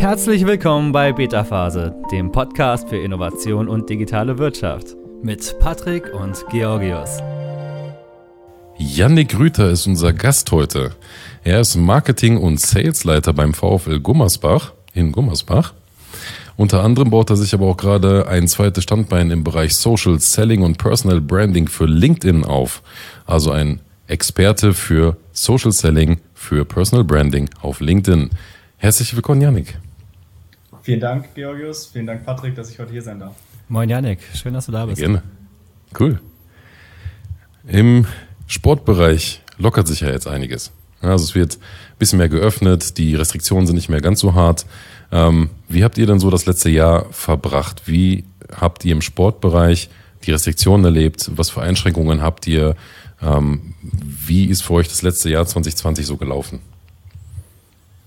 Herzlich willkommen bei Beta Phase, dem Podcast für Innovation und digitale Wirtschaft mit Patrick und Georgios. Yannick Rüther ist unser Gast heute. Er ist Marketing- und Salesleiter beim VfL Gummersbach in Gummersbach. Unter anderem baut er sich aber auch gerade ein zweites Standbein im Bereich Social Selling und Personal Branding für LinkedIn auf. Also ein Experte für Social Selling, für Personal Branding auf LinkedIn. Herzlich willkommen, Yannick. Vielen Dank, Georgios. Vielen Dank, Patrick, dass ich heute hier sein darf. Moin, Janik. Schön, dass du da bist. Gerne. Cool. Im Sportbereich lockert sich ja jetzt einiges. Also es wird ein bisschen mehr geöffnet, die Restriktionen sind nicht mehr ganz so hart. Ähm, wie habt ihr denn so das letzte Jahr verbracht? Wie habt ihr im Sportbereich die Restriktionen erlebt? Was für Einschränkungen habt ihr? Ähm, wie ist für euch das letzte Jahr 2020 so gelaufen?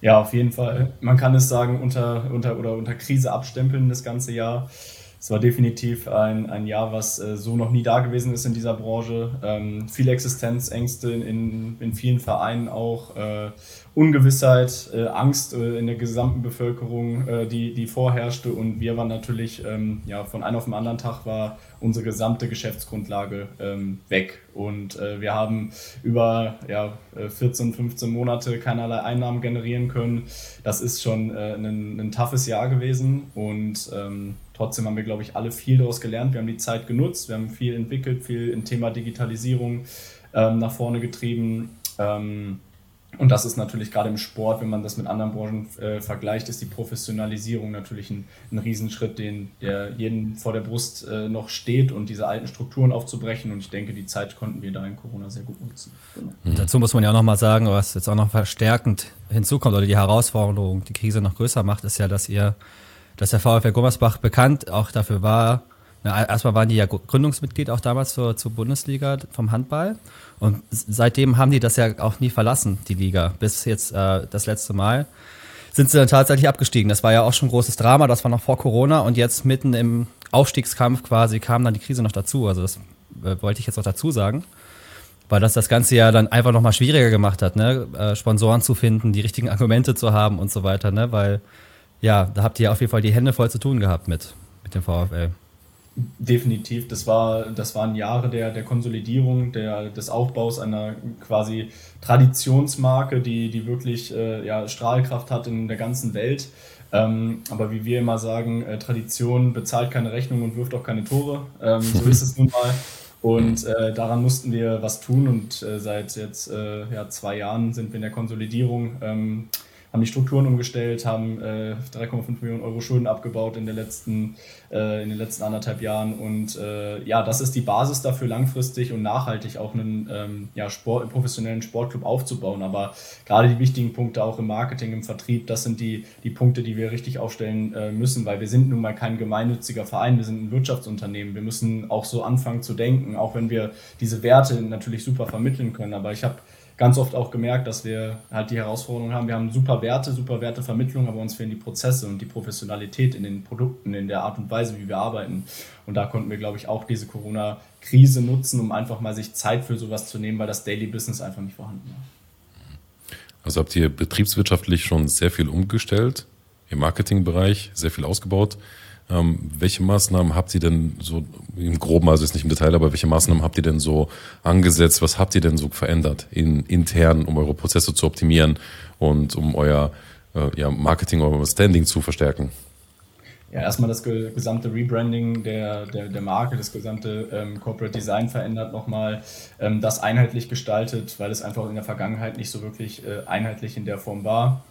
Ja, auf jeden Fall. Man kann es sagen, unter, unter, oder unter Krise abstempeln das ganze Jahr. Es war definitiv ein, ein Jahr, was äh, so noch nie da gewesen ist in dieser Branche. Ähm, viele Existenzängste in, in vielen Vereinen auch. Äh, Ungewissheit, äh, Angst äh, in der gesamten Bevölkerung, äh, die, die vorherrschte. Und wir waren natürlich, ähm, ja, von einem auf den anderen Tag war unsere gesamte Geschäftsgrundlage ähm, weg. Und äh, wir haben über ja, 14, 15 Monate keinerlei Einnahmen generieren können. Das ist schon äh, ein, ein toughes Jahr gewesen. Und ähm, trotzdem haben wir, glaube ich, alle viel daraus gelernt. Wir haben die Zeit genutzt, wir haben viel entwickelt, viel im Thema Digitalisierung ähm, nach vorne getrieben. Und das ist natürlich gerade im Sport, wenn man das mit anderen Branchen äh, vergleicht, ist die Professionalisierung natürlich ein, ein Riesenschritt, den der jeden vor der Brust äh, noch steht und diese alten Strukturen aufzubrechen. Und ich denke, die Zeit konnten wir da in Corona sehr gut nutzen. Genau. Dazu muss man ja auch nochmal sagen, was jetzt auch noch verstärkend hinzukommt oder die Herausforderung, die Krise noch größer macht, ist ja, dass ihr, dass der VfL Gummersbach bekannt auch dafür war, na, erstmal waren die ja Gründungsmitglied auch damals zur, zur Bundesliga vom Handball. Und seitdem haben die das ja auch nie verlassen, die Liga, bis jetzt äh, das letzte Mal. Sind sie dann tatsächlich abgestiegen. Das war ja auch schon ein großes Drama, das war noch vor Corona und jetzt mitten im Aufstiegskampf quasi kam dann die Krise noch dazu. Also das äh, wollte ich jetzt noch dazu sagen. Weil das das Ganze ja dann einfach nochmal schwieriger gemacht hat, ne? Äh, Sponsoren zu finden, die richtigen Argumente zu haben und so weiter, ne? Weil, ja, da habt ihr auf jeden Fall die Hände voll zu tun gehabt mit, mit dem VfL. Definitiv, das, war, das waren Jahre der, der Konsolidierung, der, des Aufbaus einer quasi Traditionsmarke, die, die wirklich äh, ja, Strahlkraft hat in der ganzen Welt. Ähm, aber wie wir immer sagen, äh, Tradition bezahlt keine Rechnung und wirft auch keine Tore. Ähm, so ist es nun mal. Und äh, daran mussten wir was tun und äh, seit jetzt äh, ja, zwei Jahren sind wir in der Konsolidierung. Ähm, haben die Strukturen umgestellt, haben äh, 3,5 Millionen Euro Schulden abgebaut in, der letzten, äh, in den letzten anderthalb Jahren. Und äh, ja, das ist die Basis dafür, langfristig und nachhaltig auch einen ähm, ja, Sport, professionellen Sportclub aufzubauen. Aber gerade die wichtigen Punkte auch im Marketing, im Vertrieb, das sind die, die Punkte, die wir richtig aufstellen äh, müssen, weil wir sind nun mal kein gemeinnütziger Verein, wir sind ein Wirtschaftsunternehmen. Wir müssen auch so anfangen zu denken, auch wenn wir diese Werte natürlich super vermitteln können. Aber ich habe ganz oft auch gemerkt, dass wir halt die Herausforderung haben. Wir haben super Werte, super Wertevermittlung, aber uns fehlen die Prozesse und die Professionalität in den Produkten, in der Art und Weise, wie wir arbeiten. Und da konnten wir, glaube ich, auch diese Corona-Krise nutzen, um einfach mal sich Zeit für sowas zu nehmen, weil das Daily Business einfach nicht vorhanden war. Also habt ihr betriebswirtschaftlich schon sehr viel umgestellt, im Marketingbereich sehr viel ausgebaut. Ähm, welche Maßnahmen habt ihr denn so im Groben, also jetzt nicht im Detail, aber welche Maßnahmen habt ihr denn so angesetzt? Was habt ihr denn so verändert in, intern, um eure Prozesse zu optimieren und um euer äh, ja, Marketing, euer Standing zu verstärken? Ja, erstmal das gesamte Rebranding der, der, der Marke, das gesamte ähm, Corporate Design verändert nochmal, ähm, das einheitlich gestaltet, weil es einfach in der Vergangenheit nicht so wirklich äh, einheitlich in der Form war.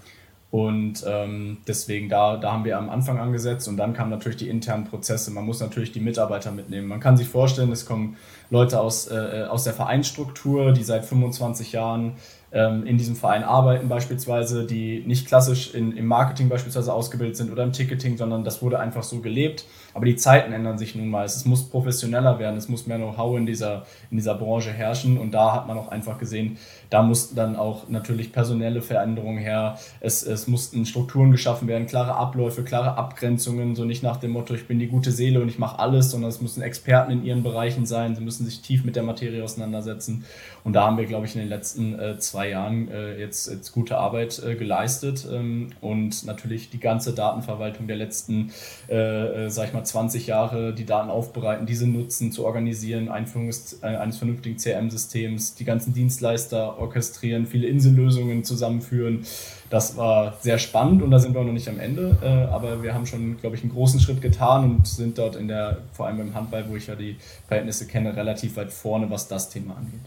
Und ähm, deswegen, da, da haben wir am Anfang angesetzt und dann kamen natürlich die internen Prozesse. Man muss natürlich die Mitarbeiter mitnehmen. Man kann sich vorstellen, es kommen Leute aus, äh, aus der Vereinsstruktur, die seit 25 Jahren in diesem Verein arbeiten beispielsweise, die nicht klassisch in, im Marketing beispielsweise ausgebildet sind oder im Ticketing, sondern das wurde einfach so gelebt. Aber die Zeiten ändern sich nun mal. Es muss professioneller werden, es muss mehr Know-how in dieser, in dieser Branche herrschen und da hat man auch einfach gesehen, da mussten dann auch natürlich personelle Veränderungen her. Es, es mussten Strukturen geschaffen werden, klare Abläufe, klare Abgrenzungen, so nicht nach dem Motto, ich bin die gute Seele und ich mache alles, sondern es müssen Experten in ihren Bereichen sein, sie müssen sich tief mit der Materie auseinandersetzen. Und da haben wir, glaube ich, in den letzten äh, zwei Jahren äh, jetzt, jetzt gute Arbeit äh, geleistet ähm, und natürlich die ganze Datenverwaltung der letzten, äh, äh sag ich mal, 20 Jahre, die Daten aufbereiten, diese nutzen, zu organisieren, Einführung des, äh, eines vernünftigen CRM-Systems, die ganzen Dienstleister orchestrieren, viele Insellösungen zusammenführen. Das war sehr spannend und da sind wir auch noch nicht am Ende, äh, aber wir haben schon, glaube ich, einen großen Schritt getan und sind dort in der, vor allem beim Handball, wo ich ja die Verhältnisse kenne, relativ weit vorne, was das Thema angeht.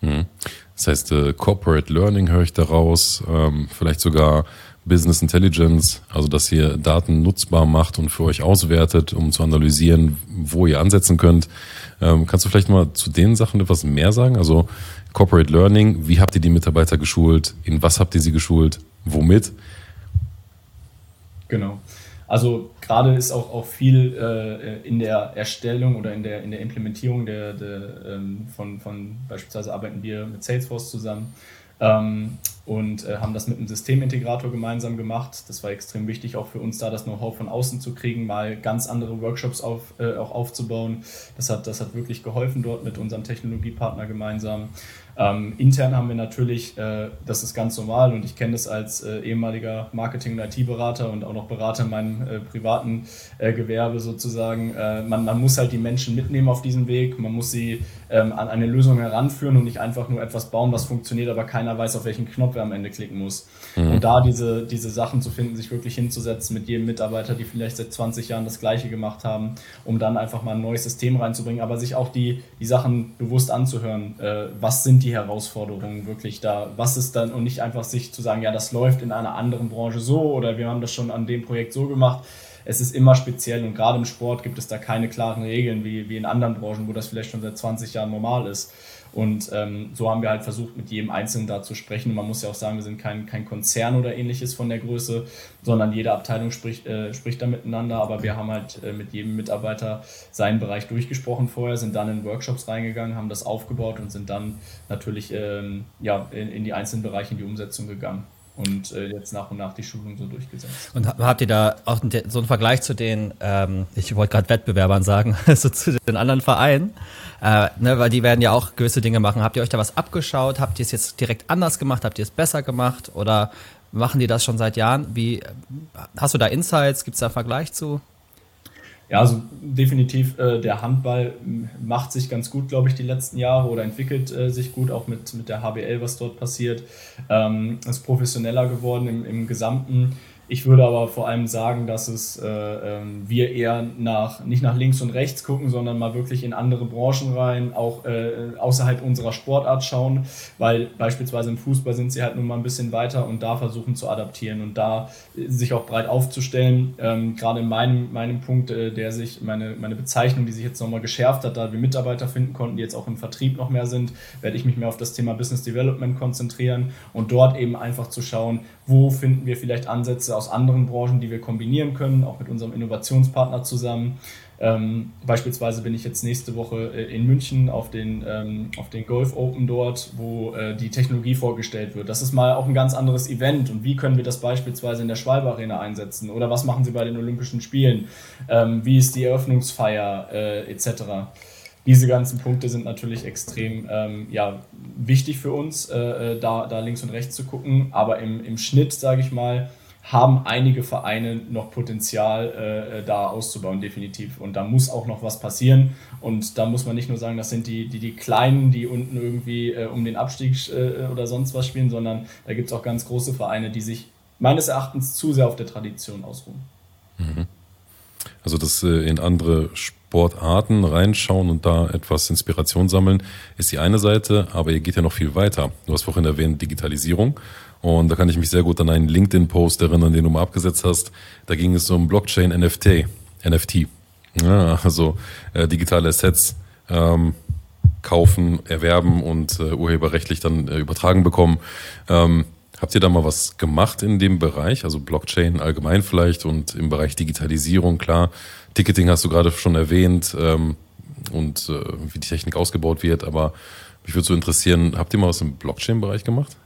Mhm. Das heißt, äh, Corporate Learning höre ich daraus, ähm, vielleicht sogar Business Intelligence, also dass ihr Daten nutzbar macht und für euch auswertet, um zu analysieren, wo ihr ansetzen könnt. Ähm, kannst du vielleicht mal zu den Sachen etwas mehr sagen? Also Corporate Learning, wie habt ihr die Mitarbeiter geschult? In was habt ihr sie geschult? Womit? Genau. Also gerade ist auch, auch viel äh, in der Erstellung oder in der, in der Implementierung der, der ähm, von, von beispielsweise arbeiten wir mit Salesforce zusammen ähm, und äh, haben das mit einem Systemintegrator gemeinsam gemacht. Das war extrem wichtig, auch für uns da das Know-how von außen zu kriegen, mal ganz andere Workshops auf, äh, auch aufzubauen. Das hat, das hat wirklich geholfen dort mit unserem Technologiepartner gemeinsam. Ähm, intern haben wir natürlich, äh, das ist ganz normal und ich kenne das als äh, ehemaliger Marketing- und IT-Berater und auch noch Berater in meinem äh, privaten äh, Gewerbe sozusagen. Äh, man, man muss halt die Menschen mitnehmen auf diesem Weg, man muss sie ähm, an eine Lösung heranführen und nicht einfach nur etwas bauen, was funktioniert, aber keiner weiß, auf welchen Knopf er am Ende klicken muss. Mhm. Und da diese, diese Sachen zu finden, sich wirklich hinzusetzen mit jedem Mitarbeiter, die vielleicht seit 20 Jahren das Gleiche gemacht haben, um dann einfach mal ein neues System reinzubringen, aber sich auch die, die Sachen bewusst anzuhören. Äh, was sind die Herausforderungen wirklich da? Was ist dann und nicht einfach sich zu sagen, ja, das läuft in einer anderen Branche so oder wir haben das schon an dem Projekt so gemacht. Es ist immer speziell und gerade im Sport gibt es da keine klaren Regeln wie, wie in anderen Branchen, wo das vielleicht schon seit 20 Jahren normal ist. Und ähm, so haben wir halt versucht, mit jedem Einzelnen da zu sprechen. Und man muss ja auch sagen, wir sind kein, kein Konzern oder ähnliches von der Größe, sondern jede Abteilung spricht, äh, spricht da miteinander. Aber wir haben halt äh, mit jedem Mitarbeiter seinen Bereich durchgesprochen vorher, sind dann in Workshops reingegangen, haben das aufgebaut und sind dann natürlich ähm, ja, in, in die einzelnen Bereiche in die Umsetzung gegangen und äh, jetzt nach und nach die Schulung so durchgesetzt. Und habt ihr da auch so einen Vergleich zu den, ähm, ich wollte gerade Wettbewerbern sagen, so zu den anderen Vereinen, äh, ne, weil die werden ja auch gewisse Dinge machen. Habt ihr euch da was abgeschaut? Habt ihr es jetzt direkt anders gemacht? Habt ihr es besser gemacht? Oder machen die das schon seit Jahren? Wie hast du da Insights? Gibt es da einen Vergleich zu? Ja, also definitiv äh, der Handball macht sich ganz gut, glaube ich, die letzten Jahre oder entwickelt äh, sich gut, auch mit, mit der HBL, was dort passiert. Ähm, ist professioneller geworden im, im Gesamten. Ich würde aber vor allem sagen, dass es äh, ähm, wir eher nach nicht nach links und rechts gucken, sondern mal wirklich in andere Branchen rein, auch äh, außerhalb unserer Sportart schauen, weil beispielsweise im Fußball sind sie halt nun mal ein bisschen weiter und da versuchen zu adaptieren und da sich auch breit aufzustellen. Ähm, gerade in meinem, meinem Punkt, äh, der sich, meine, meine Bezeichnung, die sich jetzt nochmal geschärft hat, da wir Mitarbeiter finden konnten, die jetzt auch im Vertrieb noch mehr sind, werde ich mich mehr auf das Thema Business Development konzentrieren und dort eben einfach zu schauen, wo finden wir vielleicht Ansätze aus anderen Branchen, die wir kombinieren können, auch mit unserem Innovationspartner zusammen. Ähm, beispielsweise bin ich jetzt nächste Woche äh, in München auf den, ähm, auf den Golf Open dort, wo äh, die Technologie vorgestellt wird. Das ist mal auch ein ganz anderes Event und wie können wir das beispielsweise in der Schwalbe Arena einsetzen oder was machen sie bei den Olympischen Spielen? Ähm, wie ist die Eröffnungsfeier äh, etc diese ganzen Punkte sind natürlich extrem ähm, ja, wichtig für uns, äh, äh, da, da links und rechts zu gucken. Aber im, im Schnitt, sage ich mal, haben einige Vereine noch Potenzial, äh, äh, da auszubauen, definitiv. Und da muss auch noch was passieren. Und da muss man nicht nur sagen, das sind die, die, die Kleinen, die unten irgendwie äh, um den Abstieg äh, oder sonst was spielen, sondern da gibt es auch ganz große Vereine, die sich meines Erachtens zu sehr auf der Tradition ausruhen. Mhm. Also das äh, in andere Sportarten reinschauen und da etwas Inspiration sammeln, ist die eine Seite, aber ihr geht ja noch viel weiter. Du hast vorhin erwähnt Digitalisierung und da kann ich mich sehr gut an einen LinkedIn-Post erinnern, den du mal abgesetzt hast. Da ging es um Blockchain NFT, NFT. Ja, also äh, digitale Assets ähm, kaufen, erwerben und äh, urheberrechtlich dann äh, übertragen bekommen. Ähm, Habt ihr da mal was gemacht in dem Bereich, also Blockchain allgemein vielleicht und im Bereich Digitalisierung, klar. Ticketing hast du gerade schon erwähnt ähm, und äh, wie die Technik ausgebaut wird, aber mich würde so interessieren, habt ihr mal was im Blockchain-Bereich gemacht?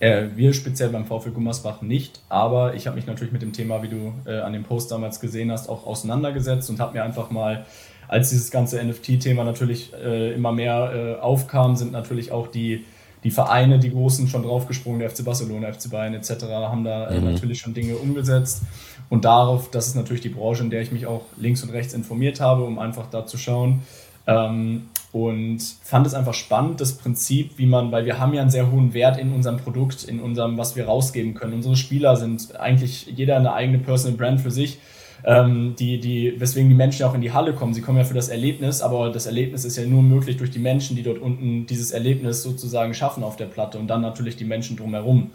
Äh, wir speziell beim VfL Gummersbach nicht, aber ich habe mich natürlich mit dem Thema, wie du äh, an dem Post damals gesehen hast, auch auseinandergesetzt und habe mir einfach mal, als dieses ganze NFT-Thema natürlich äh, immer mehr äh, aufkam, sind natürlich auch die die Vereine, die Großen schon draufgesprungen, der FC Barcelona, FC Bayern etc., haben da äh, mhm. natürlich schon Dinge umgesetzt. Und darauf, das ist natürlich die Branche, in der ich mich auch links und rechts informiert habe, um einfach da zu schauen. Ähm, und fand es einfach spannend, das Prinzip, wie man, weil wir haben ja einen sehr hohen Wert in unserem Produkt, in unserem, was wir rausgeben können. Unsere Spieler sind eigentlich jeder eine eigene Personal Brand für sich ähm, die, die, weswegen die Menschen auch in die Halle kommen. Sie kommen ja für das Erlebnis, aber das Erlebnis ist ja nur möglich durch die Menschen, die dort unten dieses Erlebnis sozusagen schaffen auf der Platte und dann natürlich die Menschen drumherum.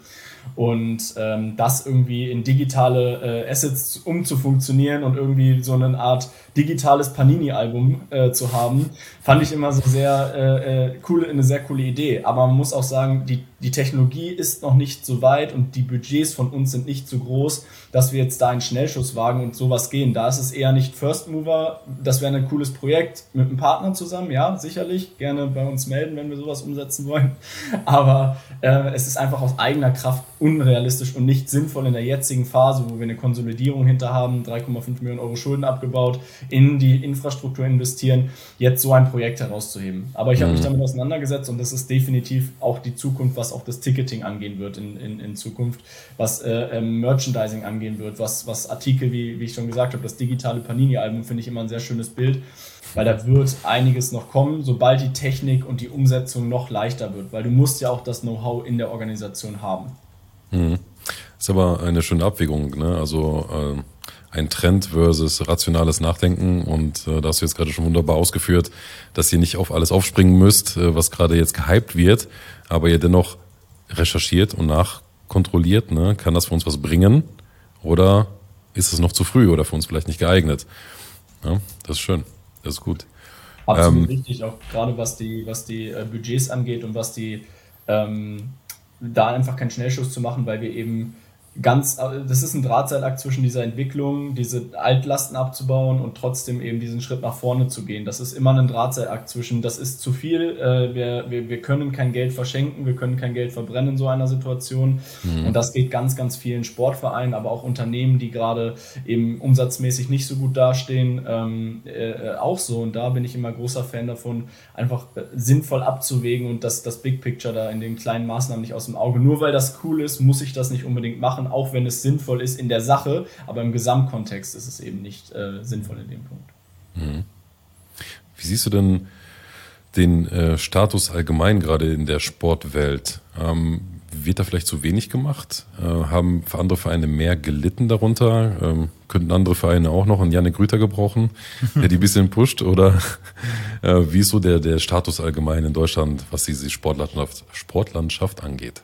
Und ähm, das irgendwie in digitale äh, Assets umzufunktionieren und irgendwie so eine Art digitales Panini-Album äh, zu haben, fand ich immer so sehr äh, äh, cool, eine sehr coole Idee. Aber man muss auch sagen, die, die Technologie ist noch nicht so weit und die Budgets von uns sind nicht so groß, dass wir jetzt da einen Schnellschuss wagen und sowas gehen. Da ist es eher nicht First Mover. Das wäre ein cooles Projekt mit einem Partner zusammen, ja, sicherlich. Gerne bei uns melden, wenn wir sowas umsetzen wollen. Aber äh, es ist einfach aus eigener Kraft unrealistisch und nicht sinnvoll in der jetzigen Phase, wo wir eine Konsolidierung hinter haben, 3,5 Millionen Euro Schulden abgebaut, in die Infrastruktur investieren, jetzt so ein Projekt herauszuheben. Aber ich habe mich mhm. damit auseinandergesetzt und das ist definitiv auch die Zukunft, was auch das Ticketing angehen wird in, in, in Zukunft, was äh, ähm, Merchandising angehen wird, was, was Artikel, wie, wie ich schon gesagt habe, das digitale Panini-Album finde ich immer ein sehr schönes Bild weil da wird einiges noch kommen, sobald die Technik und die Umsetzung noch leichter wird, weil du musst ja auch das Know-how in der Organisation haben. Mhm. Das ist aber eine schöne Abwägung, ne? Also äh, ein Trend versus rationales Nachdenken und äh, da hast du jetzt gerade schon wunderbar ausgeführt, dass ihr nicht auf alles aufspringen müsst, äh, was gerade jetzt gehypt wird, aber ihr dennoch recherchiert und nachkontrolliert, ne? Kann das für uns was bringen oder ist es noch zu früh oder für uns vielleicht nicht geeignet? Ja, das ist schön, das ist gut. Absolut ähm, richtig, auch gerade was die, was die äh, Budgets angeht und was die ähm, da einfach keinen Schnellschuss zu machen, weil wir eben ganz, das ist ein Drahtseilakt zwischen dieser Entwicklung, diese Altlasten abzubauen und trotzdem eben diesen Schritt nach vorne zu gehen. Das ist immer ein Drahtseilakt zwischen, das ist zu viel, äh, wir, wir, wir können kein Geld verschenken, wir können kein Geld verbrennen in so einer Situation. Mhm. Und das geht ganz, ganz vielen Sportvereinen, aber auch Unternehmen, die gerade eben umsatzmäßig nicht so gut dastehen, ähm, äh, auch so. Und da bin ich immer großer Fan davon, einfach äh, sinnvoll abzuwägen und das, das Big Picture da in den kleinen Maßnahmen nicht aus dem Auge. Nur weil das cool ist, muss ich das nicht unbedingt machen, auch wenn es sinnvoll ist in der Sache, aber im Gesamtkontext ist es eben nicht äh, sinnvoll in dem Punkt. Mhm. Wie siehst du denn den äh, Status allgemein gerade in der Sportwelt? Ähm, wird da vielleicht zu wenig gemacht? Äh, haben andere Vereine mehr gelitten darunter? Ähm, könnten andere Vereine auch noch einen Janik Grüter gebrauchen, der die ein bisschen pusht? Oder äh, wie ist so der, der Status allgemein in Deutschland, was diese Sportlandschaft, Sportlandschaft angeht?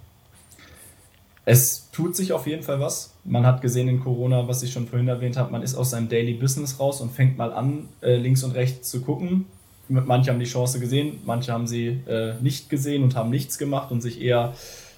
Es tut sich auf jeden Fall was. Man hat gesehen in Corona, was ich schon vorhin erwähnt habe, man ist aus seinem Daily Business raus und fängt mal an, äh, links und rechts zu gucken. Manche haben die Chance gesehen, manche haben sie äh, nicht gesehen und haben nichts gemacht und sich eher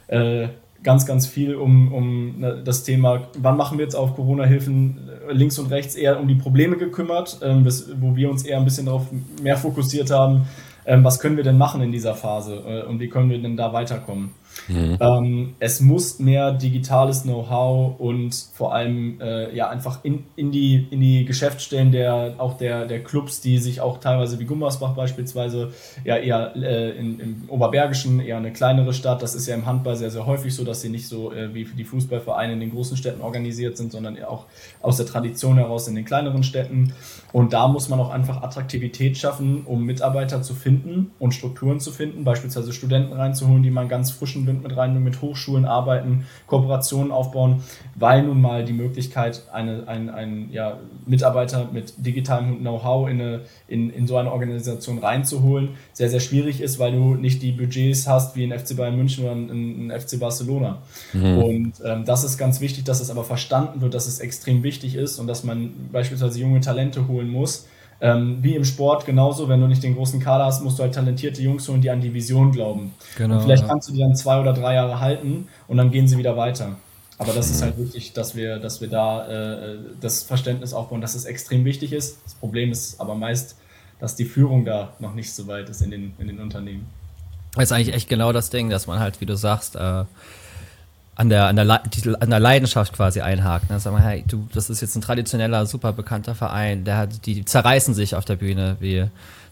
äh, ganz, ganz viel um, um ne, das Thema, wann machen wir jetzt auf Corona-Hilfen äh, links und rechts eher um die Probleme gekümmert, ähm, bis, wo wir uns eher ein bisschen darauf mehr fokussiert haben, ähm, was können wir denn machen in dieser Phase äh, und wie können wir denn da weiterkommen. Mhm. Ähm, es muss mehr digitales Know-how und vor allem äh, ja einfach in, in, die, in die Geschäftsstellen der auch der, der Clubs, die sich auch teilweise wie Gummersbach beispielsweise ja eher äh, in, im Oberbergischen, eher eine kleinere Stadt. Das ist ja im Handball sehr, sehr häufig so, dass sie nicht so äh, wie die Fußballvereine in den großen Städten organisiert sind, sondern auch aus der Tradition heraus in den kleineren Städten. Und da muss man auch einfach Attraktivität schaffen, um Mitarbeiter zu finden und Strukturen zu finden, beispielsweise Studenten reinzuholen, die man ganz frischen Wind mit rein, mit Hochschulen arbeiten, Kooperationen aufbauen, weil nun mal die Möglichkeit, eine, ein, ein ja, Mitarbeiter mit digitalem Know-how in, in, in so eine Organisation reinzuholen, sehr, sehr schwierig ist, weil du nicht die Budgets hast wie ein FC Bayern München oder ein, ein FC Barcelona. Mhm. Und ähm, das ist ganz wichtig, dass es aber verstanden wird, dass es extrem wichtig ist und dass man beispielsweise junge Talente holen muss, ähm, wie im Sport genauso, wenn du nicht den großen Kader hast, musst du halt talentierte Jungs holen, die an die Vision glauben. Genau, und vielleicht ja. kannst du die dann zwei oder drei Jahre halten und dann gehen sie wieder weiter. Aber das ist halt wichtig, dass wir, dass wir da äh, das Verständnis aufbauen, dass es extrem wichtig ist. Das Problem ist aber meist, dass die Führung da noch nicht so weit ist in den, in den Unternehmen. Das ist eigentlich echt genau das Ding, dass man halt, wie du sagst, äh, an der, an der, an der Leidenschaft quasi einhakt. Ne? Sag mal, hey, du, das ist jetzt ein traditioneller, super bekannter Verein, der hat, die zerreißen sich auf der Bühne wie,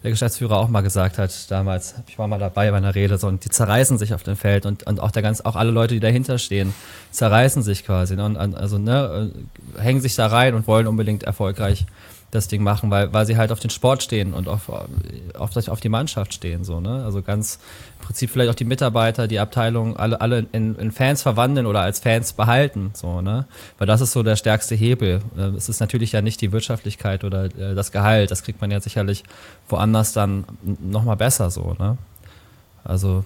der Geschäftsführer auch mal gesagt hat damals, ich war mal dabei bei einer Rede, so, und die zerreißen sich auf dem Feld und, und auch der ganz, auch alle Leute, die dahinter stehen, zerreißen sich quasi, ne, und also ne, äh, hängen sich da rein und wollen unbedingt erfolgreich das Ding machen, weil, weil sie halt auf den Sport stehen und auf, auf, auf die Mannschaft stehen, so, ne? Also ganz Prinzip vielleicht auch die Mitarbeiter, die Abteilung, alle, alle in, in Fans verwandeln oder als Fans behalten, so, ne? Weil das ist so der stärkste Hebel. Äh, es ist natürlich ja nicht die Wirtschaftlichkeit oder äh, das Gehalt, das kriegt man ja sicherlich woanders dann nochmal besser, so, ne? Also,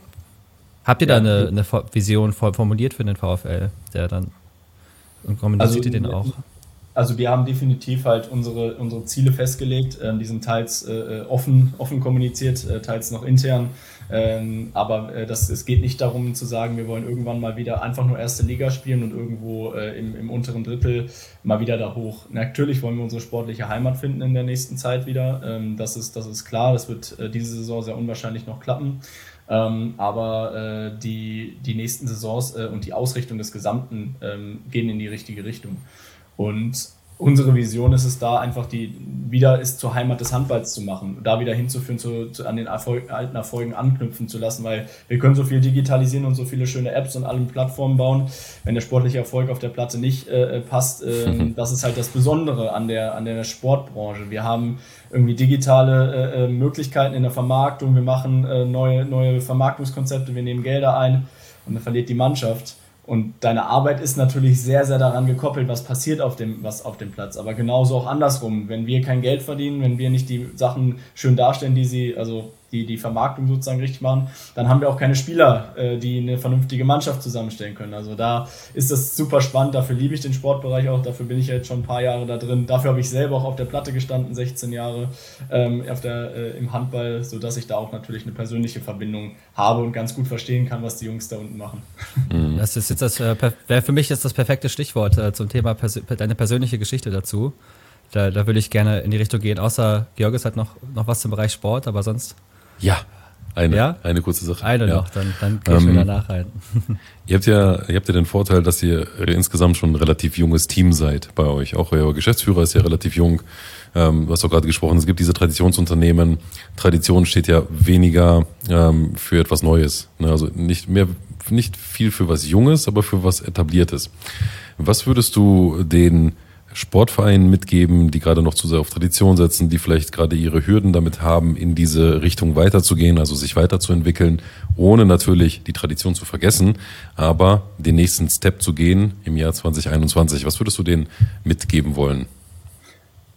habt ihr ja, da eine, eine Vision formuliert für den VfL, der dann und kommuniziert also, ihr den auch? Also wir haben definitiv halt unsere, unsere Ziele festgelegt. Ähm, die sind teils äh, offen, offen kommuniziert, äh, teils noch intern. Ähm, aber äh, das, es geht nicht darum zu sagen, wir wollen irgendwann mal wieder einfach nur erste Liga spielen und irgendwo äh, im, im unteren Drittel mal wieder da hoch. Natürlich wollen wir unsere sportliche Heimat finden in der nächsten Zeit wieder. Ähm, das, ist, das ist klar. Das wird äh, diese Saison sehr unwahrscheinlich noch klappen. Ähm, aber äh, die, die nächsten Saisons äh, und die Ausrichtung des Gesamten ähm, gehen in die richtige Richtung. Und unsere Vision ist es da, einfach die wieder ist zur Heimat des Handballs zu machen, da wieder hinzuführen, zu, zu, an den Erfolg, alten Erfolgen anknüpfen zu lassen, weil wir können so viel digitalisieren und so viele schöne Apps und alle Plattformen bauen. Wenn der sportliche Erfolg auf der Platte nicht äh, passt, äh, das ist halt das Besondere an der, an der Sportbranche. Wir haben irgendwie digitale äh, äh, Möglichkeiten in der Vermarktung, wir machen äh, neue, neue Vermarktungskonzepte, wir nehmen Gelder ein und dann verliert die Mannschaft. Und deine Arbeit ist natürlich sehr, sehr daran gekoppelt, was passiert auf dem, was auf dem Platz. Aber genauso auch andersrum. Wenn wir kein Geld verdienen, wenn wir nicht die Sachen schön darstellen, die sie, also die die Vermarktung sozusagen richtig machen, dann haben wir auch keine Spieler, äh, die eine vernünftige Mannschaft zusammenstellen können. Also da ist das super spannend, dafür liebe ich den Sportbereich auch, dafür bin ich jetzt schon ein paar Jahre da drin. Dafür habe ich selber auch auf der Platte gestanden, 16 Jahre ähm, auf der, äh, im Handball, sodass ich da auch natürlich eine persönliche Verbindung habe und ganz gut verstehen kann, was die Jungs da unten machen. Mhm. Das ist jetzt das, äh, wäre für mich jetzt das perfekte Stichwort äh, zum Thema Pers deine persönliche Geschichte dazu. Da, da würde ich gerne in die Richtung gehen, außer Georgis hat noch, noch was zum Bereich Sport, aber sonst ja, eine, ja? eine kurze Sache. Eine ja. noch, dann, dann kann ich ähm, wieder nachhalten. Ihr habt ja, ihr habt ja den Vorteil, dass ihr insgesamt schon ein relativ junges Team seid bei euch. Auch euer Geschäftsführer ist ja relativ jung. Ähm, du hast auch gerade gesprochen, es gibt diese Traditionsunternehmen. Tradition steht ja weniger ähm, für etwas Neues. Ne? Also nicht mehr, nicht viel für was Junges, aber für was Etabliertes. Was würdest du den Sportvereinen mitgeben, die gerade noch zu sehr auf Tradition setzen, die vielleicht gerade ihre Hürden damit haben, in diese Richtung weiterzugehen, also sich weiterzuentwickeln, ohne natürlich die Tradition zu vergessen, aber den nächsten Step zu gehen im Jahr 2021. Was würdest du denen mitgeben wollen?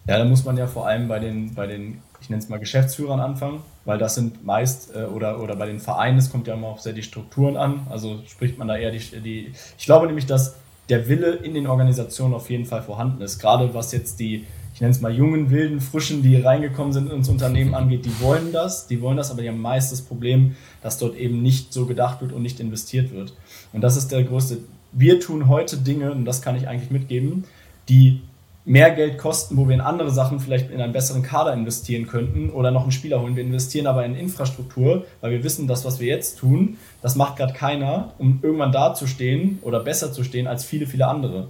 Ja, da muss man ja vor allem bei den, bei den ich nenne es mal Geschäftsführern anfangen, weil das sind meist, äh, oder, oder bei den Vereinen, es kommt ja immer auch sehr die Strukturen an, also spricht man da eher die, die ich glaube nämlich, dass der Wille in den Organisationen auf jeden Fall vorhanden ist. Gerade was jetzt die, ich nenne es mal jungen, wilden, frischen, die reingekommen sind ins Unternehmen angeht, die wollen das, die wollen das, aber die haben meist das Problem, dass dort eben nicht so gedacht wird und nicht investiert wird. Und das ist der größte. Wir tun heute Dinge, und das kann ich eigentlich mitgeben, die mehr Geld kosten, wo wir in andere Sachen vielleicht in einen besseren Kader investieren könnten oder noch einen Spieler holen. Wir investieren aber in Infrastruktur, weil wir wissen, das, was wir jetzt tun, das macht gerade keiner, um irgendwann da zu stehen oder besser zu stehen als viele, viele andere.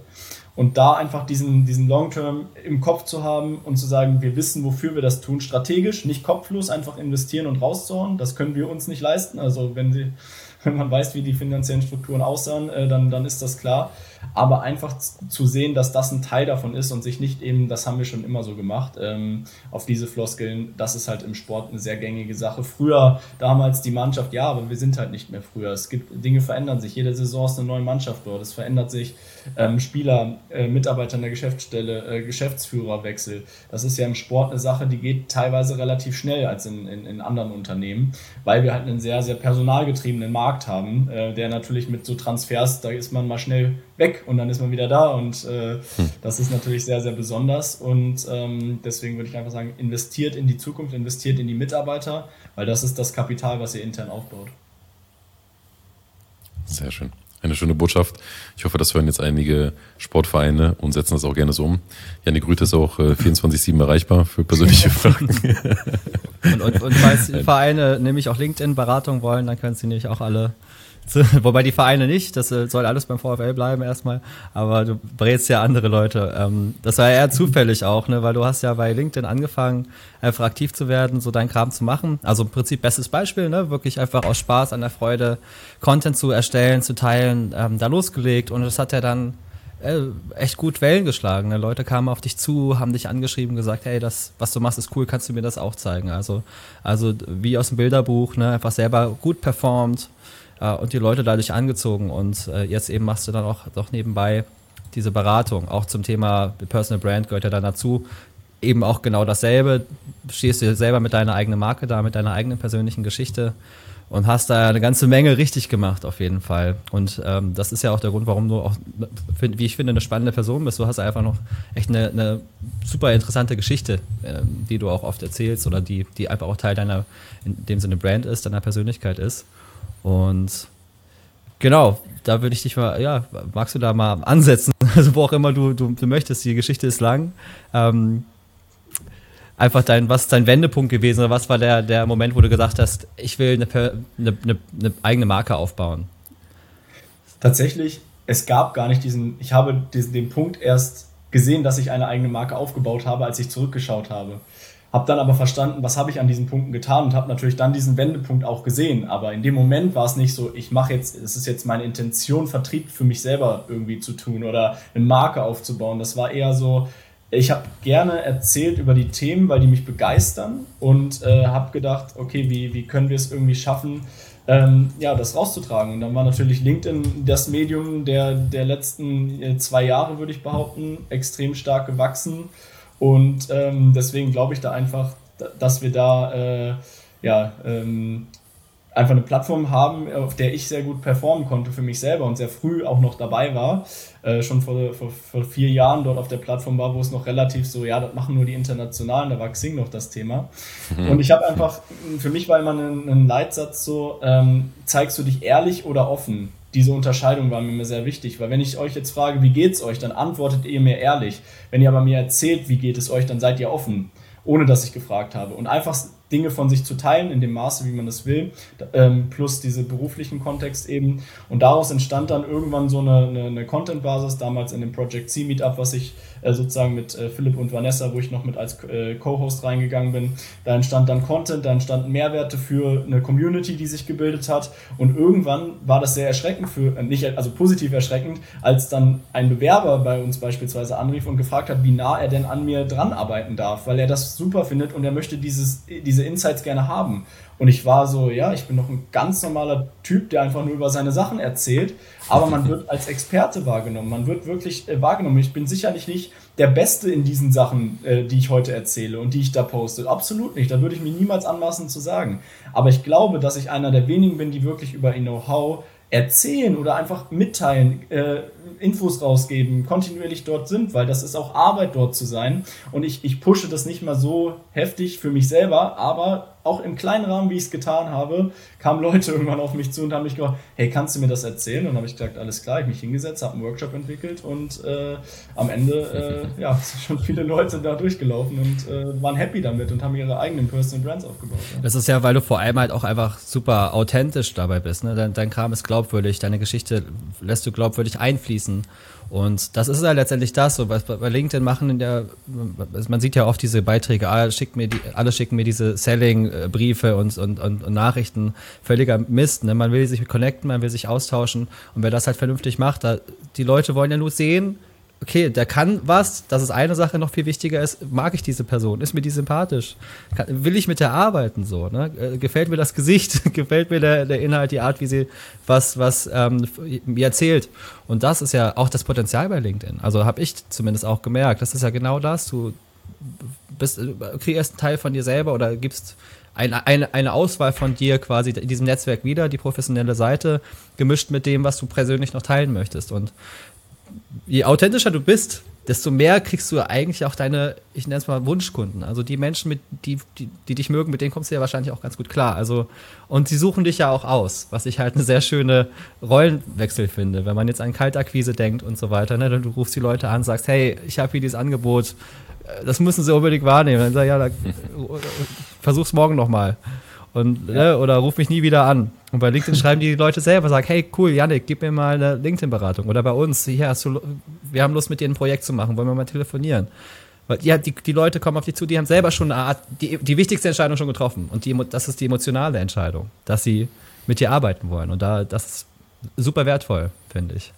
Und da einfach diesen, diesen Long-Term im Kopf zu haben und zu sagen, wir wissen, wofür wir das tun, strategisch, nicht kopflos einfach investieren und rauszuhauen, das können wir uns nicht leisten. Also wenn, sie, wenn man weiß, wie die finanziellen Strukturen aussahen, äh, dann, dann ist das klar aber einfach zu sehen, dass das ein Teil davon ist und sich nicht eben, das haben wir schon immer so gemacht, ähm, auf diese Floskeln, das ist halt im Sport eine sehr gängige Sache. Früher, damals die Mannschaft, ja, aber wir sind halt nicht mehr früher. Es gibt, Dinge verändern sich. Jede Saison ist eine neue Mannschaft dort. Es verändert sich ähm, Spieler, äh, Mitarbeiter in der Geschäftsstelle, äh, Geschäftsführerwechsel. Das ist ja im Sport eine Sache, die geht teilweise relativ schnell als in, in, in anderen Unternehmen, weil wir halt einen sehr, sehr personalgetriebenen Markt haben, äh, der natürlich mit so Transfers, da ist man mal schnell weg und dann ist man wieder da und äh, hm. das ist natürlich sehr, sehr besonders und ähm, deswegen würde ich einfach sagen, investiert in die Zukunft, investiert in die Mitarbeiter, weil das ist das Kapital, was ihr intern aufbaut. Sehr schön. Eine schöne Botschaft. Ich hoffe, das hören jetzt einige Sportvereine und setzen das auch gerne so um. Janik Grüth ist auch äh, 24-7 erreichbar für persönliche Fragen. und, und, und falls Vereine nämlich auch LinkedIn-Beratung wollen, dann können sie nämlich auch alle Wobei die Vereine nicht, das äh, soll alles beim VfL bleiben erstmal, aber du brätst ja andere Leute. Ähm, das war ja eher zufällig auch, ne, weil du hast ja bei LinkedIn angefangen, einfach aktiv zu werden, so deinen Kram zu machen. Also im Prinzip bestes Beispiel, ne, wirklich einfach aus Spaß, an der Freude, Content zu erstellen, zu teilen, ähm, da losgelegt und das hat ja dann äh, echt gut Wellen geschlagen. Ne? Leute kamen auf dich zu, haben dich angeschrieben, gesagt, hey, das, was du machst, ist cool, kannst du mir das auch zeigen? Also, also wie aus dem Bilderbuch, ne? einfach selber gut performt äh, und die Leute dadurch angezogen. Und äh, jetzt eben machst du dann auch doch nebenbei diese Beratung. Auch zum Thema Personal Brand gehört ja dann dazu. Eben auch genau dasselbe. Stehst du selber mit deiner eigenen Marke da, mit deiner eigenen persönlichen Geschichte und hast da eine ganze Menge richtig gemacht auf jeden Fall. Und ähm, das ist ja auch der Grund, warum du auch, wie ich finde, eine spannende Person bist. Du hast einfach noch echt eine, eine super interessante Geschichte, ähm, die du auch oft erzählst oder die, die einfach auch Teil deiner, in dem Sinne Brand ist, deiner Persönlichkeit ist. Und genau, da würde ich dich mal, ja, magst du da mal ansetzen? Also wo auch immer du, du, du möchtest, die Geschichte ist lang. Ähm, einfach dein, was ist dein Wendepunkt gewesen oder was war der, der Moment, wo du gesagt hast, ich will eine, eine, eine, eine eigene Marke aufbauen? Tatsächlich, es gab gar nicht diesen, ich habe diesen, den Punkt erst gesehen, dass ich eine eigene Marke aufgebaut habe, als ich zurückgeschaut habe. Habe dann aber verstanden, was habe ich an diesen Punkten getan und habe natürlich dann diesen Wendepunkt auch gesehen. Aber in dem Moment war es nicht so, ich mache jetzt, es ist jetzt meine Intention, Vertrieb für mich selber irgendwie zu tun oder eine Marke aufzubauen. Das war eher so, ich habe gerne erzählt über die Themen, weil die mich begeistern und äh, habe gedacht, okay, wie, wie können wir es irgendwie schaffen, ähm, ja, das rauszutragen. Und dann war natürlich LinkedIn das Medium der, der letzten äh, zwei Jahre, würde ich behaupten, extrem stark gewachsen. Und ähm, deswegen glaube ich da einfach, dass wir da äh, ja, ähm, einfach eine Plattform haben, auf der ich sehr gut performen konnte für mich selber und sehr früh auch noch dabei war. Äh, schon vor, vor, vor, vier Jahren dort auf der Plattform war, wo es noch relativ so, ja, das machen nur die Internationalen, da war Xing noch das Thema. Mhm. Und ich habe einfach, für mich war immer ein, ein Leitsatz so, ähm, zeigst du dich ehrlich oder offen? Diese Unterscheidung war mir sehr wichtig, weil wenn ich euch jetzt frage, wie geht's euch, dann antwortet ihr mir ehrlich. Wenn ihr aber mir erzählt, wie geht es euch, dann seid ihr offen ohne dass ich gefragt habe. Und einfach Dinge von sich zu teilen, in dem Maße, wie man das will, ähm, plus diese beruflichen Kontext eben. Und daraus entstand dann irgendwann so eine, eine, eine Content-Basis, damals in dem Project C Meetup, was ich äh, sozusagen mit äh, Philipp und Vanessa, wo ich noch mit als äh, Co-Host reingegangen bin. Da entstand dann Content, da entstanden Mehrwerte für eine Community, die sich gebildet hat. Und irgendwann war das sehr erschreckend für, äh, nicht, also positiv erschreckend, als dann ein Bewerber bei uns beispielsweise anrief und gefragt hat, wie nah er denn an mir dran arbeiten darf, weil er das super findet und er möchte dieses, diese diese Insights gerne haben. Und ich war so, ja, ich bin noch ein ganz normaler Typ, der einfach nur über seine Sachen erzählt, aber man wird als Experte wahrgenommen, man wird wirklich äh, wahrgenommen. Ich bin sicherlich nicht der Beste in diesen Sachen, äh, die ich heute erzähle und die ich da poste. Absolut nicht, da würde ich mir niemals anmaßen zu sagen. Aber ich glaube, dass ich einer der wenigen bin, die wirklich über ihr Know-how erzählen oder einfach mitteilen, äh, Infos rausgeben, kontinuierlich dort sind, weil das ist auch Arbeit dort zu sein. Und ich, ich pushe das nicht mal so heftig für mich selber, aber auch im kleinen Rahmen, wie ich es getan habe, kamen Leute irgendwann auf mich zu und haben mich gefragt, hey, kannst du mir das erzählen? Und dann habe ich gesagt, alles klar, ich mich hingesetzt, habe einen Workshop entwickelt und äh, am Ende äh, ja, sind schon viele Leute da durchgelaufen und äh, waren happy damit und haben ihre eigenen Personal Brands aufgebaut. Ja. Das ist ja, weil du vor allem halt auch einfach super authentisch dabei bist. Ne? Dein, dein Kram ist glaubwürdig, deine Geschichte lässt du glaubwürdig einfließen. Und das ist ja letztendlich das, so was bei LinkedIn machen in der, man sieht ja oft diese Beiträge, alle, schickt mir die, alle schicken mir diese Selling-Briefe und, und, und, und, Nachrichten, völliger Mist. Ne? Man will sich connecten, man will sich austauschen und wer das halt vernünftig macht, da, die Leute wollen ja nur sehen, okay, der kann was, das ist eine Sache, noch viel wichtiger ist, mag ich diese Person, ist mir die sympathisch, kann, will ich mit der arbeiten so, ne? Äh, gefällt mir das Gesicht, gefällt mir der, der Inhalt, die Art, wie sie was, was ähm, mir erzählt. Und das ist ja auch das Potenzial bei LinkedIn. Also habe ich zumindest auch gemerkt, das ist ja genau das, du bist, äh, kreierst einen Teil von dir selber oder gibst eine, eine, eine Auswahl von dir quasi in diesem Netzwerk wieder, die professionelle Seite, gemischt mit dem, was du persönlich noch teilen möchtest. Und je authentischer du bist, desto mehr kriegst du eigentlich auch deine, ich nenne es mal Wunschkunden. Also die Menschen, mit, die, die, die dich mögen, mit denen kommst du ja wahrscheinlich auch ganz gut klar. Also, und sie suchen dich ja auch aus, was ich halt eine sehr schöne Rollenwechsel finde. Wenn man jetzt an Kaltakquise denkt und so weiter, ne, du rufst die Leute an, sagst, hey, ich habe hier dieses Angebot, das müssen sie unbedingt wahrnehmen. Dann sag ja, da, versuch's morgen nochmal. Und, ne, oder ruf mich nie wieder an. Und bei LinkedIn schreiben die Leute selber, sagen, hey, cool, Yannick, gib mir mal eine LinkedIn-Beratung. Oder bei uns, hier hast du, wir haben Lust, mit dir ein Projekt zu machen, wollen wir mal telefonieren. Weil ja, die, die Leute kommen auf dich zu, die haben selber schon eine Art, die, die wichtigste Entscheidung schon getroffen. Und die, das ist die emotionale Entscheidung, dass sie mit dir arbeiten wollen. Und da, das ist super wertvoll, finde ich.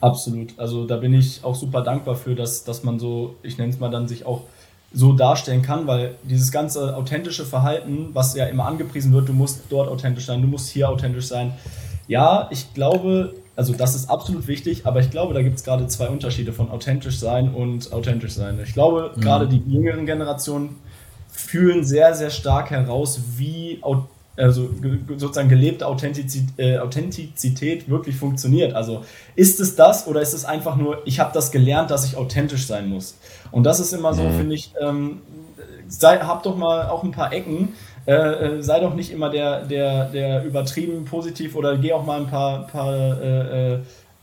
Absolut. Also da bin ich auch super dankbar für, dass, dass man so, ich nenne es mal dann, sich auch so darstellen kann, weil dieses ganze authentische Verhalten, was ja immer angepriesen wird, du musst dort authentisch sein, du musst hier authentisch sein. Ja, ich glaube, also das ist absolut wichtig, aber ich glaube, da gibt es gerade zwei Unterschiede von authentisch sein und authentisch sein. Ich glaube, mhm. gerade die jüngeren Generationen fühlen sehr, sehr stark heraus, wie also sozusagen gelebte Authentizität, äh, Authentizität wirklich funktioniert. Also ist es das oder ist es einfach nur, ich habe das gelernt, dass ich authentisch sein muss? Und das ist immer so, mhm. finde ich, ähm, sei, hab doch mal auch ein paar Ecken, äh, äh, sei doch nicht immer der, der, der übertrieben positiv oder geh auch mal ein paar, paar äh, äh,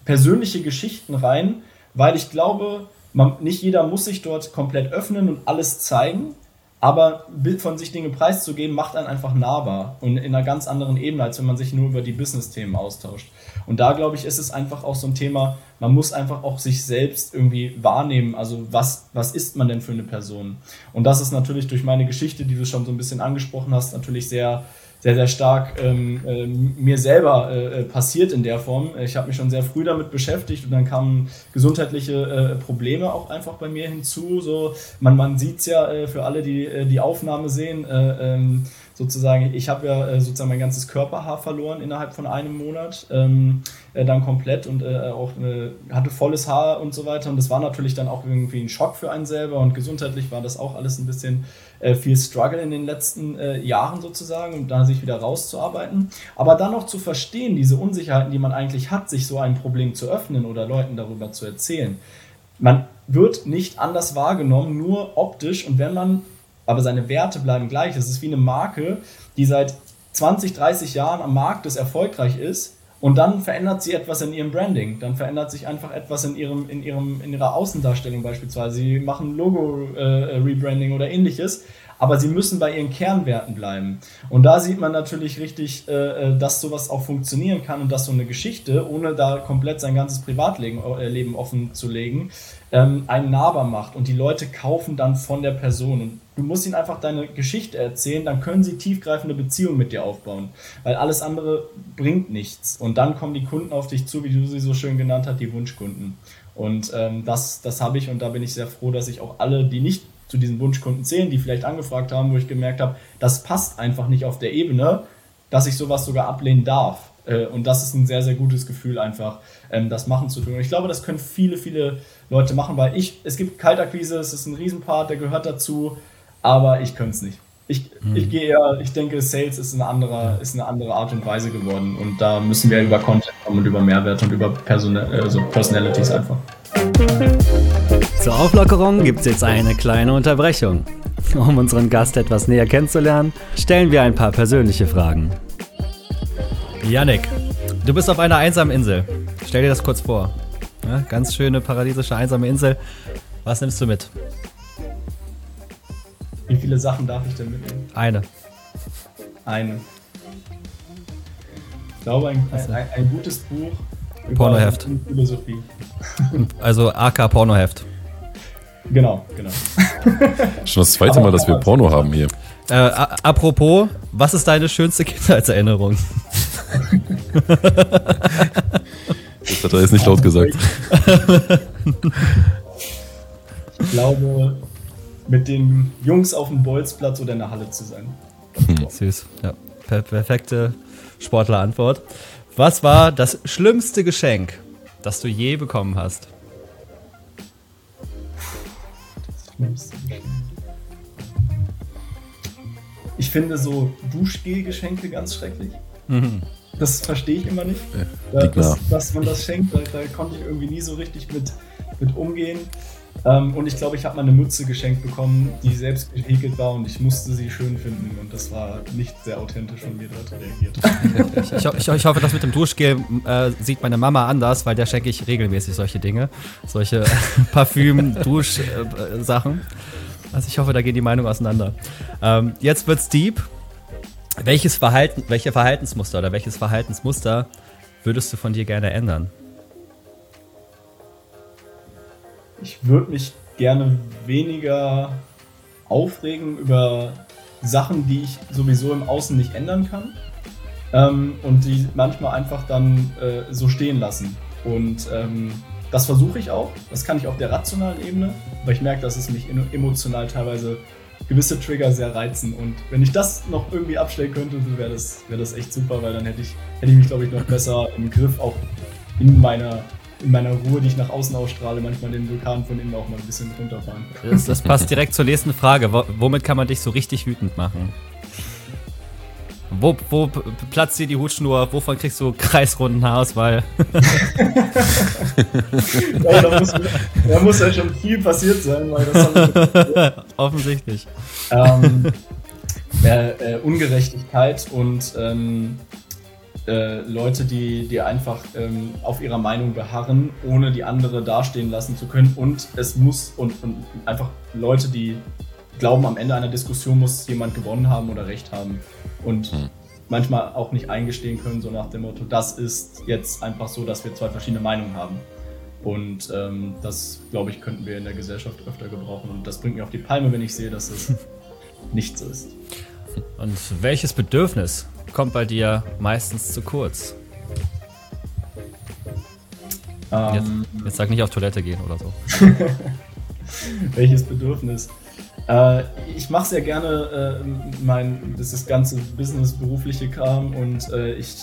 persönliche Geschichten rein, weil ich glaube, man, nicht jeder muss sich dort komplett öffnen und alles zeigen, aber von sich Dinge preiszugeben, macht einen einfach nahbar und in einer ganz anderen Ebene, als wenn man sich nur über die Business-Themen austauscht. Und da, glaube ich, ist es einfach auch so ein Thema, man muss einfach auch sich selbst irgendwie wahrnehmen. Also, was, was ist man denn für eine Person? Und das ist natürlich durch meine Geschichte, die du schon so ein bisschen angesprochen hast, natürlich sehr, sehr, sehr stark ähm, äh, mir selber äh, äh, passiert in der Form. Ich habe mich schon sehr früh damit beschäftigt und dann kamen gesundheitliche äh, Probleme auch einfach bei mir hinzu. So, man, man sieht es ja äh, für alle, die äh, die Aufnahme sehen. Ähm, sozusagen, ich habe ja äh, sozusagen mein ganzes Körperhaar verloren innerhalb von einem Monat, ähm, äh, dann komplett und äh, auch äh, hatte volles Haar und so weiter. Und das war natürlich dann auch irgendwie ein Schock für einen selber und gesundheitlich war das auch alles ein bisschen äh, viel Struggle in den letzten äh, Jahren sozusagen, um da sich wieder rauszuarbeiten. Aber dann auch zu verstehen, diese Unsicherheiten, die man eigentlich hat, sich so ein Problem zu öffnen oder Leuten darüber zu erzählen. Man wird nicht anders wahrgenommen, nur optisch. Und wenn man aber seine Werte bleiben gleich. Es ist wie eine Marke, die seit 20, 30 Jahren am Markt ist, erfolgreich ist und dann verändert sie etwas in ihrem Branding. Dann verändert sich einfach etwas in, ihrem, in, ihrem, in ihrer Außendarstellung beispielsweise. Sie machen Logo-Rebranding äh, oder ähnliches, aber sie müssen bei ihren Kernwerten bleiben. Und da sieht man natürlich richtig, äh, äh dass sowas auch funktionieren kann und dass so eine Geschichte, ohne da komplett sein ganzes Privatleben äh, Leben offen zu legen, ähm, einen nahbar macht. Und die Leute kaufen dann von der Person. Und Du musst ihnen einfach deine Geschichte erzählen, dann können sie tiefgreifende Beziehungen mit dir aufbauen. Weil alles andere bringt nichts. Und dann kommen die Kunden auf dich zu, wie du sie so schön genannt hast, die Wunschkunden. Und ähm, das, das habe ich und da bin ich sehr froh, dass ich auch alle, die nicht zu diesen Wunschkunden zählen, die vielleicht angefragt haben, wo ich gemerkt habe, das passt einfach nicht auf der Ebene, dass ich sowas sogar ablehnen darf. Äh, und das ist ein sehr, sehr gutes Gefühl, einfach ähm, das machen zu tun. Und ich glaube, das können viele, viele Leute machen, weil ich, es gibt Kaltakquise, es ist ein Riesenpart, der gehört dazu aber ich könnte es nicht. Ich, hm. ich gehe eher, ich denke, Sales ist eine, andere, ist eine andere Art und Weise geworden und da müssen wir über Content kommen und über Mehrwert und über Person also Personalities einfach. Zur Auflockerung gibt es jetzt eine kleine Unterbrechung. Um unseren Gast etwas näher kennenzulernen, stellen wir ein paar persönliche Fragen. Yannick, du bist auf einer einsamen Insel. Stell dir das kurz vor. Ja, ganz schöne paradiesische einsame Insel. Was nimmst du mit? Wie viele Sachen darf ich denn mitnehmen? Eine. Eine. Ich glaube, ein, ein, ein, gutes Buch über Pornoheft. Philosophie. Also AK Pornoheft. Genau, genau. Schon das zweite Aber Mal, dass wir Porno haben hier. Äh, apropos, was ist deine schönste Kindheitserinnerung? Das hat er jetzt nicht laut gesagt. Ich glaube, mit den Jungs auf dem Bolzplatz oder in der Halle zu sein. Hm. Süß, ja. Per perfekte Sportlerantwort. Was war das schlimmste Geschenk, das du je bekommen hast? Das schlimmste Geschenk. Ich finde so Duschgel-Geschenke ganz schrecklich. Mhm. Das verstehe ich immer nicht. Ja, dass, dass, man das schenkt, da, da, konnte ich irgendwie nie so richtig mit, mit umgehen. Ähm, und ich glaube, ich habe mal eine Mütze geschenkt bekommen, die selbst gehäkelt war und ich musste sie schön finden. Und das war nicht sehr authentisch von mir dort reagiert. ich, ich, ich, hoffe, das mit dem Duschgel äh, sieht meine Mama anders, weil der schenke ich regelmäßig solche Dinge. Solche Parfüm, Dusch-Sachen. Äh, also ich hoffe, da gehen die Meinungen auseinander. Ähm, jetzt wird's deep. Welches Verhalten, welche Verhaltensmuster oder welches Verhaltensmuster würdest du von dir gerne ändern? Ich würde mich gerne weniger aufregen über Sachen, die ich sowieso im Außen nicht ändern kann. Ähm, und die manchmal einfach dann äh, so stehen lassen. Und ähm, das versuche ich auch. Das kann ich auf der rationalen Ebene, aber ich merke, dass es mich emotional teilweise gewisse Trigger sehr reizen. Und wenn ich das noch irgendwie abstellen könnte, wäre das, wär das echt super, weil dann hätte ich, hätte ich mich, glaube ich, noch besser im Griff, auch in meiner, in meiner Ruhe, die ich nach außen ausstrahle, manchmal den Vulkan von innen auch mal ein bisschen runterfahren. Das, das passt direkt zur nächsten Frage. Womit kann man dich so richtig wütend machen? Wo, wo platzt dir die Hutschnur? Wovon kriegst du kreisrunden Haarauswahl? ja, da, muss, da, muss, ja schon viel passiert sein, weil das Offensichtlich. Ähm, äh, äh, Ungerechtigkeit und ähm, äh, Leute, die, die einfach ähm, auf ihrer Meinung beharren, ohne die andere dastehen lassen zu können. Und es muss und, und einfach Leute, die glauben, am Ende einer Diskussion muss jemand gewonnen haben oder recht haben und hm. manchmal auch nicht eingestehen können, so nach dem Motto, das ist jetzt einfach so, dass wir zwei verschiedene Meinungen haben. Und ähm, das, glaube ich, könnten wir in der Gesellschaft öfter gebrauchen. Und das bringt mir auf die Palme, wenn ich sehe, dass es nicht so ist. Und welches Bedürfnis kommt bei dir meistens zu kurz? Ähm, jetzt, jetzt sag nicht auf Toilette gehen oder so. welches Bedürfnis? Äh, ich mache sehr gerne äh, mein, das ist ganze Business, berufliche Kram und äh, ich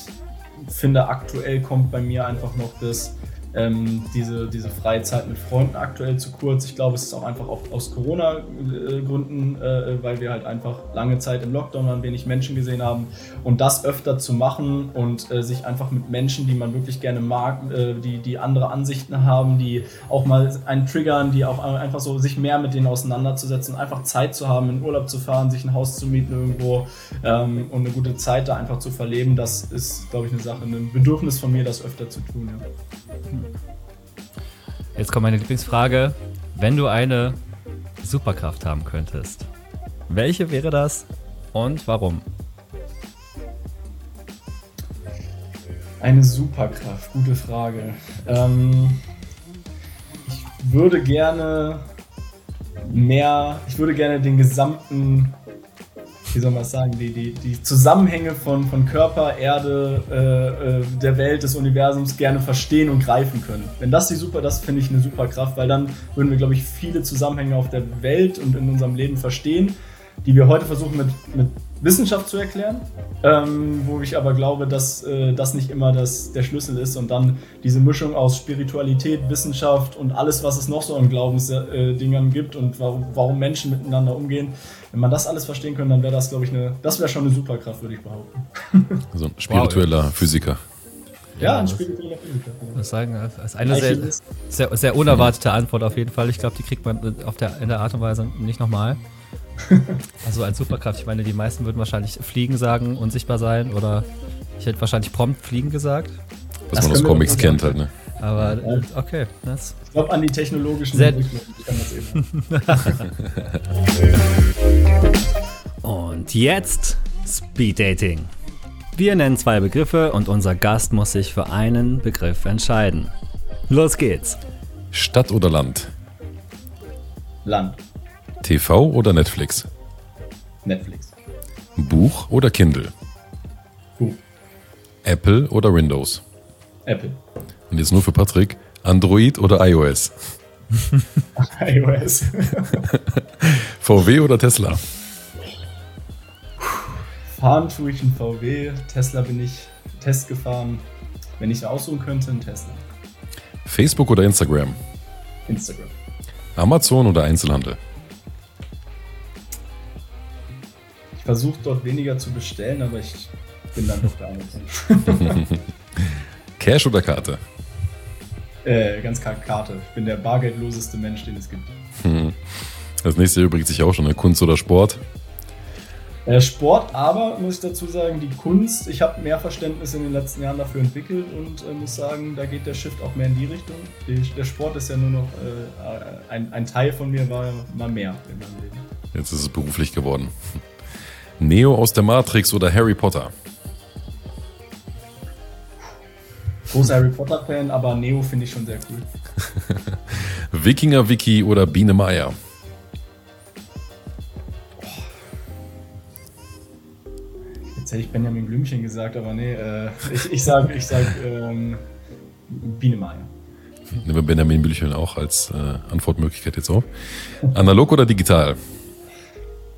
finde aktuell kommt bei mir einfach noch das ähm, diese, diese freie Zeit mit Freunden aktuell zu kurz. Ich glaube, es ist auch einfach auch aus Corona-Gründen, äh, weil wir halt einfach lange Zeit im Lockdown waren, wenig Menschen gesehen haben. Und das öfter zu machen und äh, sich einfach mit Menschen, die man wirklich gerne mag, äh, die, die andere Ansichten haben, die auch mal einen triggern, die auch einfach so sich mehr mit denen auseinanderzusetzen, einfach Zeit zu haben, in Urlaub zu fahren, sich ein Haus zu mieten irgendwo ähm, und eine gute Zeit da einfach zu verleben, das ist, glaube ich, eine Sache, ein Bedürfnis von mir, das öfter zu tun. Ja. Jetzt kommt meine Lieblingsfrage. Wenn du eine Superkraft haben könntest, welche wäre das und warum? Eine Superkraft, gute Frage. Ähm, ich würde gerne mehr, ich würde gerne den gesamten wie soll man das sagen, die, die, die Zusammenhänge von, von Körper, Erde, äh, äh, der Welt, des Universums gerne verstehen und greifen können. Wenn das die super, das finde ich eine super Kraft, weil dann würden wir, glaube ich, viele Zusammenhänge auf der Welt und in unserem Leben verstehen, die wir heute versuchen mit, mit Wissenschaft zu erklären, ähm, wo ich aber glaube, dass äh, das nicht immer das, der Schlüssel ist und dann diese Mischung aus Spiritualität, Wissenschaft und alles, was es noch so an Glaubensdingern äh, gibt und warum, warum, Menschen miteinander umgehen. Wenn man das alles verstehen könnte, dann wäre das, glaube ich, eine, das wäre schon eine Superkraft, würde ich behaupten. So ein spiritueller wow, Physiker. Ja, ein spiritueller Physiker. Das sagen, das ist eine sehr, sehr, sehr unerwartete Antwort auf jeden Fall. Ich glaube, die kriegt man auf der, in der Art und Weise nicht nochmal. Also als Superkraft, ich meine, die meisten würden wahrscheinlich fliegen sagen, unsichtbar sein oder ich hätte wahrscheinlich prompt fliegen gesagt. Was das man aus Comics kennt halt, ne? Aber okay. Das ich glaube an die technologischen Sehr. Ich kann das eben. und jetzt Speed Dating. Wir nennen zwei Begriffe und unser Gast muss sich für einen Begriff entscheiden. Los geht's. Stadt oder Land? Land. TV oder Netflix? Netflix. Buch oder Kindle? Buch. Apple oder Windows? Apple. Und jetzt nur für Patrick, Android oder iOS? iOS. VW oder Tesla? Fahren tue ich ein VW, Tesla bin ich Test gefahren. Wenn ich aussuchen könnte, ein Tesla. Facebook oder Instagram? Instagram. Amazon oder Einzelhandel? Versuche dort weniger zu bestellen, aber ich bin dann doch der Amazon. Cash oder Karte? Äh, ganz klar Karte. Ich bin der bargeldloseste Mensch, den es gibt. Das nächste übrigens sich auch schon, ne? Kunst oder Sport? Äh, Sport, aber muss ich dazu sagen, die Kunst, ich habe mehr Verständnis in den letzten Jahren dafür entwickelt und äh, muss sagen, da geht der Shift auch mehr in die Richtung. Die, der Sport ist ja nur noch äh, ein, ein Teil von mir, war mal mehr in meinem Leben. Jetzt ist es beruflich geworden. Neo aus der Matrix oder Harry Potter? Großer Harry Potter-Fan, aber Neo finde ich schon sehr cool. Wikinger Wiki oder Biene Meier? Jetzt hätte ich Benjamin Blümchen gesagt, aber nee, äh, ich, ich sag, ich sag ähm, Biene Meier. Nehmen wir Benjamin Blümchen auch als äh, Antwortmöglichkeit jetzt auf. Analog oder digital?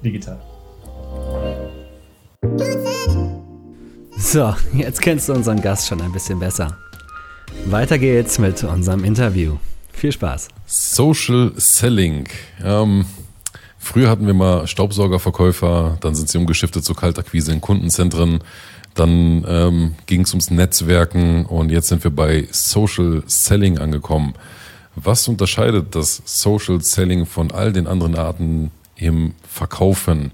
Digital. So, jetzt kennst du unseren Gast schon ein bisschen besser. Weiter geht's mit unserem Interview. Viel Spaß. Social Selling. Ähm, früher hatten wir mal Staubsaugerverkäufer, dann sind sie umgeschiftet zu Kaltakquise in Kundenzentren, dann ähm, ging es ums Netzwerken und jetzt sind wir bei Social Selling angekommen. Was unterscheidet das Social Selling von all den anderen Arten im Verkaufen?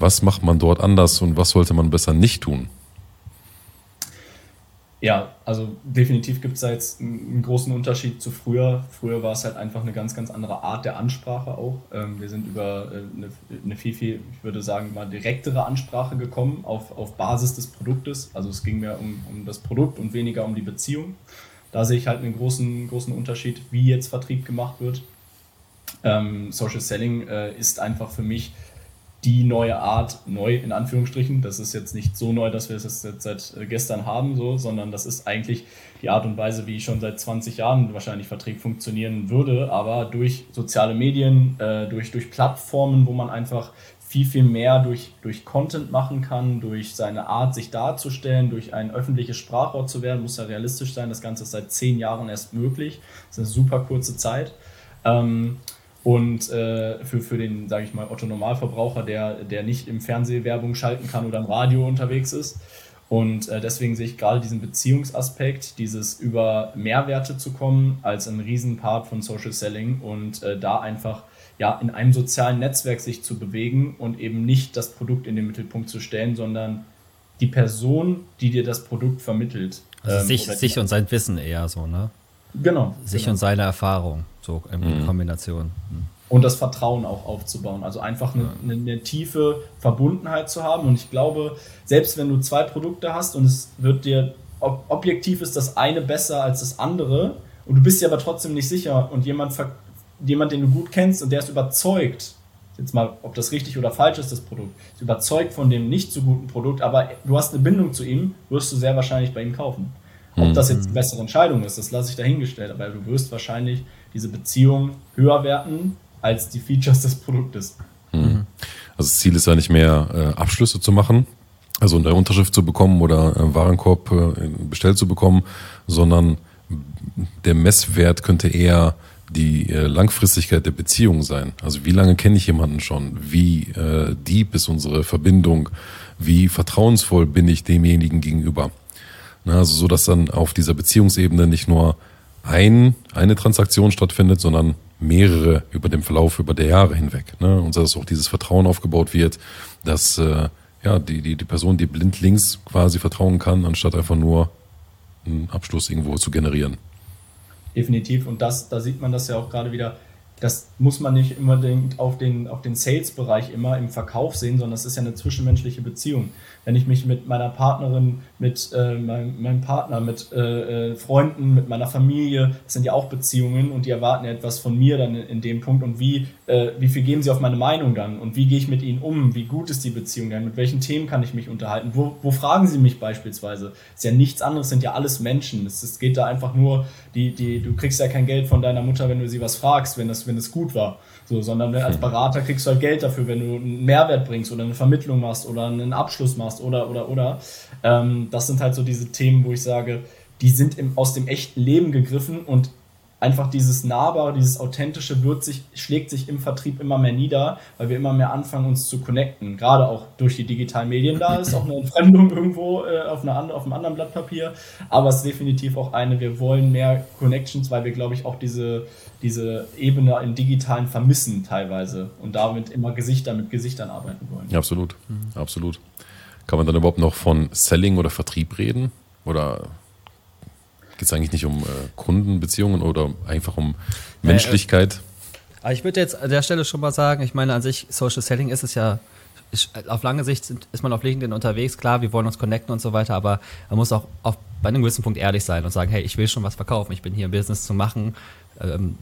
Was macht man dort anders und was sollte man besser nicht tun? Ja, also definitiv gibt es da jetzt einen großen Unterschied zu früher. Früher war es halt einfach eine ganz, ganz andere Art der Ansprache auch. Ähm, wir sind über äh, eine, eine, viel, viel, ich würde sagen, mal direktere Ansprache gekommen auf, auf Basis des Produktes. Also es ging mehr um, um das Produkt und weniger um die Beziehung. Da sehe ich halt einen großen, großen Unterschied, wie jetzt Vertrieb gemacht wird. Ähm, Social Selling äh, ist einfach für mich die neue Art, neu in Anführungsstrichen, das ist jetzt nicht so neu, dass wir es jetzt seit äh, gestern haben, so, sondern das ist eigentlich die Art und Weise, wie schon seit 20 Jahren wahrscheinlich Vertrieb funktionieren würde, aber durch soziale Medien, äh, durch, durch Plattformen, wo man einfach viel, viel mehr durch, durch Content machen kann, durch seine Art, sich darzustellen, durch ein öffentliches Sprachrohr zu werden, muss ja realistisch sein. Das Ganze ist seit zehn Jahren erst möglich. Das ist eine super kurze Zeit. Ähm, und äh, für, für den, sage ich mal, Otto-Normalverbraucher, der, der nicht im Fernsehwerbung schalten kann oder im Radio unterwegs ist. Und äh, deswegen sehe ich gerade diesen Beziehungsaspekt, dieses über Mehrwerte zu kommen, als ein Riesenpart von Social Selling und äh, da einfach ja, in einem sozialen Netzwerk sich zu bewegen und eben nicht das Produkt in den Mittelpunkt zu stellen, sondern die Person, die dir das Produkt vermittelt. Also ähm, sich, sich und sein Wissen eher so, ne? Genau. Sich genau. und seine Erfahrung, so in mhm. Kombination. Mhm. Und das Vertrauen auch aufzubauen. Also einfach eine, eine, eine, tiefe Verbundenheit zu haben. Und ich glaube, selbst wenn du zwei Produkte hast und es wird dir, ob, objektiv ist das eine besser als das andere, und du bist dir aber trotzdem nicht sicher und jemand, jemand, den du gut kennst und der ist überzeugt, jetzt mal, ob das richtig oder falsch ist, das Produkt, ist überzeugt von dem nicht so guten Produkt, aber du hast eine Bindung zu ihm, wirst du sehr wahrscheinlich bei ihm kaufen. Ob das jetzt eine bessere Entscheidung ist, das lasse ich dahingestellt, aber du wirst wahrscheinlich diese Beziehung höher werten als die Features des Produktes. Mhm. Also das Ziel ist ja nicht mehr äh, Abschlüsse zu machen, also eine Unterschrift zu bekommen oder einen Warenkorb äh, bestellt zu bekommen, sondern der Messwert könnte eher die äh, Langfristigkeit der Beziehung sein. Also wie lange kenne ich jemanden schon? Wie äh, deep ist unsere Verbindung? Wie vertrauensvoll bin ich demjenigen gegenüber? Ne, also so, dass dann auf dieser Beziehungsebene nicht nur ein, eine Transaktion stattfindet, sondern mehrere über den Verlauf über der Jahre hinweg. Ne? Und dass auch dieses Vertrauen aufgebaut wird, dass äh, ja, die, die, die Person, die blindlings quasi vertrauen kann, anstatt einfach nur einen Abschluss irgendwo zu generieren. Definitiv. Und das, da sieht man das ja auch gerade wieder, das muss man nicht unbedingt auf den, auf den Sales-Bereich immer im Verkauf sehen, sondern das ist ja eine zwischenmenschliche Beziehung. Wenn ich mich mit meiner Partnerin, mit äh, meinem, meinem, Partner, mit äh, äh, Freunden, mit meiner Familie, das sind ja auch Beziehungen und die erwarten ja etwas von mir dann in, in dem Punkt und wie, äh, wie viel geben sie auf meine Meinung dann und wie gehe ich mit ihnen um, wie gut ist die Beziehung dann, mit welchen Themen kann ich mich unterhalten, wo, wo fragen sie mich beispielsweise. Das ist ja nichts anderes, sind ja alles Menschen. Es, es geht da einfach nur, die, die, du kriegst ja kein Geld von deiner Mutter, wenn du sie was fragst, wenn das wenn es gut war. So, sondern als. Berater kriegst du halt Geld dafür, wenn du einen Mehrwert bringst oder eine Vermittlung machst oder einen Abschluss machst oder, oder, oder. Ähm, das sind halt so diese Themen, wo ich sage, die sind im, aus dem echten Leben gegriffen und einfach dieses Nahbare, dieses Authentische wird sich, schlägt sich im Vertrieb immer mehr nieder, weil wir immer mehr anfangen, uns zu connecten. Gerade auch durch die digitalen Medien. Da ist auch eine Entfremdung irgendwo äh, auf, eine, auf einem anderen Blatt Papier. Aber es ist definitiv auch eine, wir wollen mehr Connections, weil wir, glaube ich, auch diese, diese Ebene im Digitalen vermissen teilweise und damit immer Gesichter mit Gesichtern arbeiten wollen. Ja, absolut. Mhm. Absolut. Kann man dann überhaupt noch von Selling oder Vertrieb reden? Oder Geht es eigentlich nicht um äh, Kundenbeziehungen oder einfach um Menschlichkeit? Äh, ich würde jetzt an der Stelle schon mal sagen, ich meine, an sich Social Selling ist es ja auf lange Sicht sind, ist man auf LinkedIn unterwegs, klar, wir wollen uns connecten und so weiter, aber man muss auch auf, bei einem gewissen Punkt ehrlich sein und sagen, hey, ich will schon was verkaufen, ich bin hier im Business zu machen. Ähm,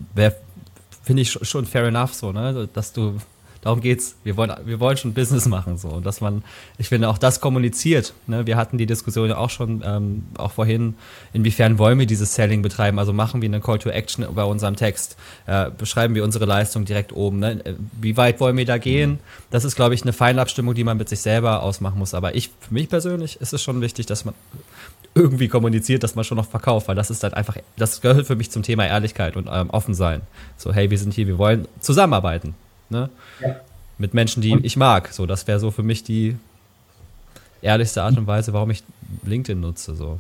Finde ich schon fair enough so, ne? Dass du darum geht's. Wir wollen, wir wollen schon Business machen so und dass man, ich finde auch das kommuniziert. Ne? Wir hatten die Diskussion ja auch schon ähm, auch vorhin, inwiefern wollen wir dieses Selling betreiben? Also machen wir eine Call to Action bei unserem Text, äh, beschreiben wir unsere Leistung direkt oben. Ne? Wie weit wollen wir da gehen? Das ist, glaube ich, eine Feinabstimmung, die man mit sich selber ausmachen muss. Aber ich, für mich persönlich, ist es schon wichtig, dass man irgendwie kommuniziert, dass man schon noch verkauft, weil das ist halt einfach, das gehört für mich zum Thema Ehrlichkeit und ähm, offen sein. So, hey, wir sind hier, wir wollen zusammenarbeiten. Ne? Ja. Mit Menschen, die ich mag. So, das wäre so für mich die ehrlichste Art und Weise, warum ich LinkedIn nutze. So.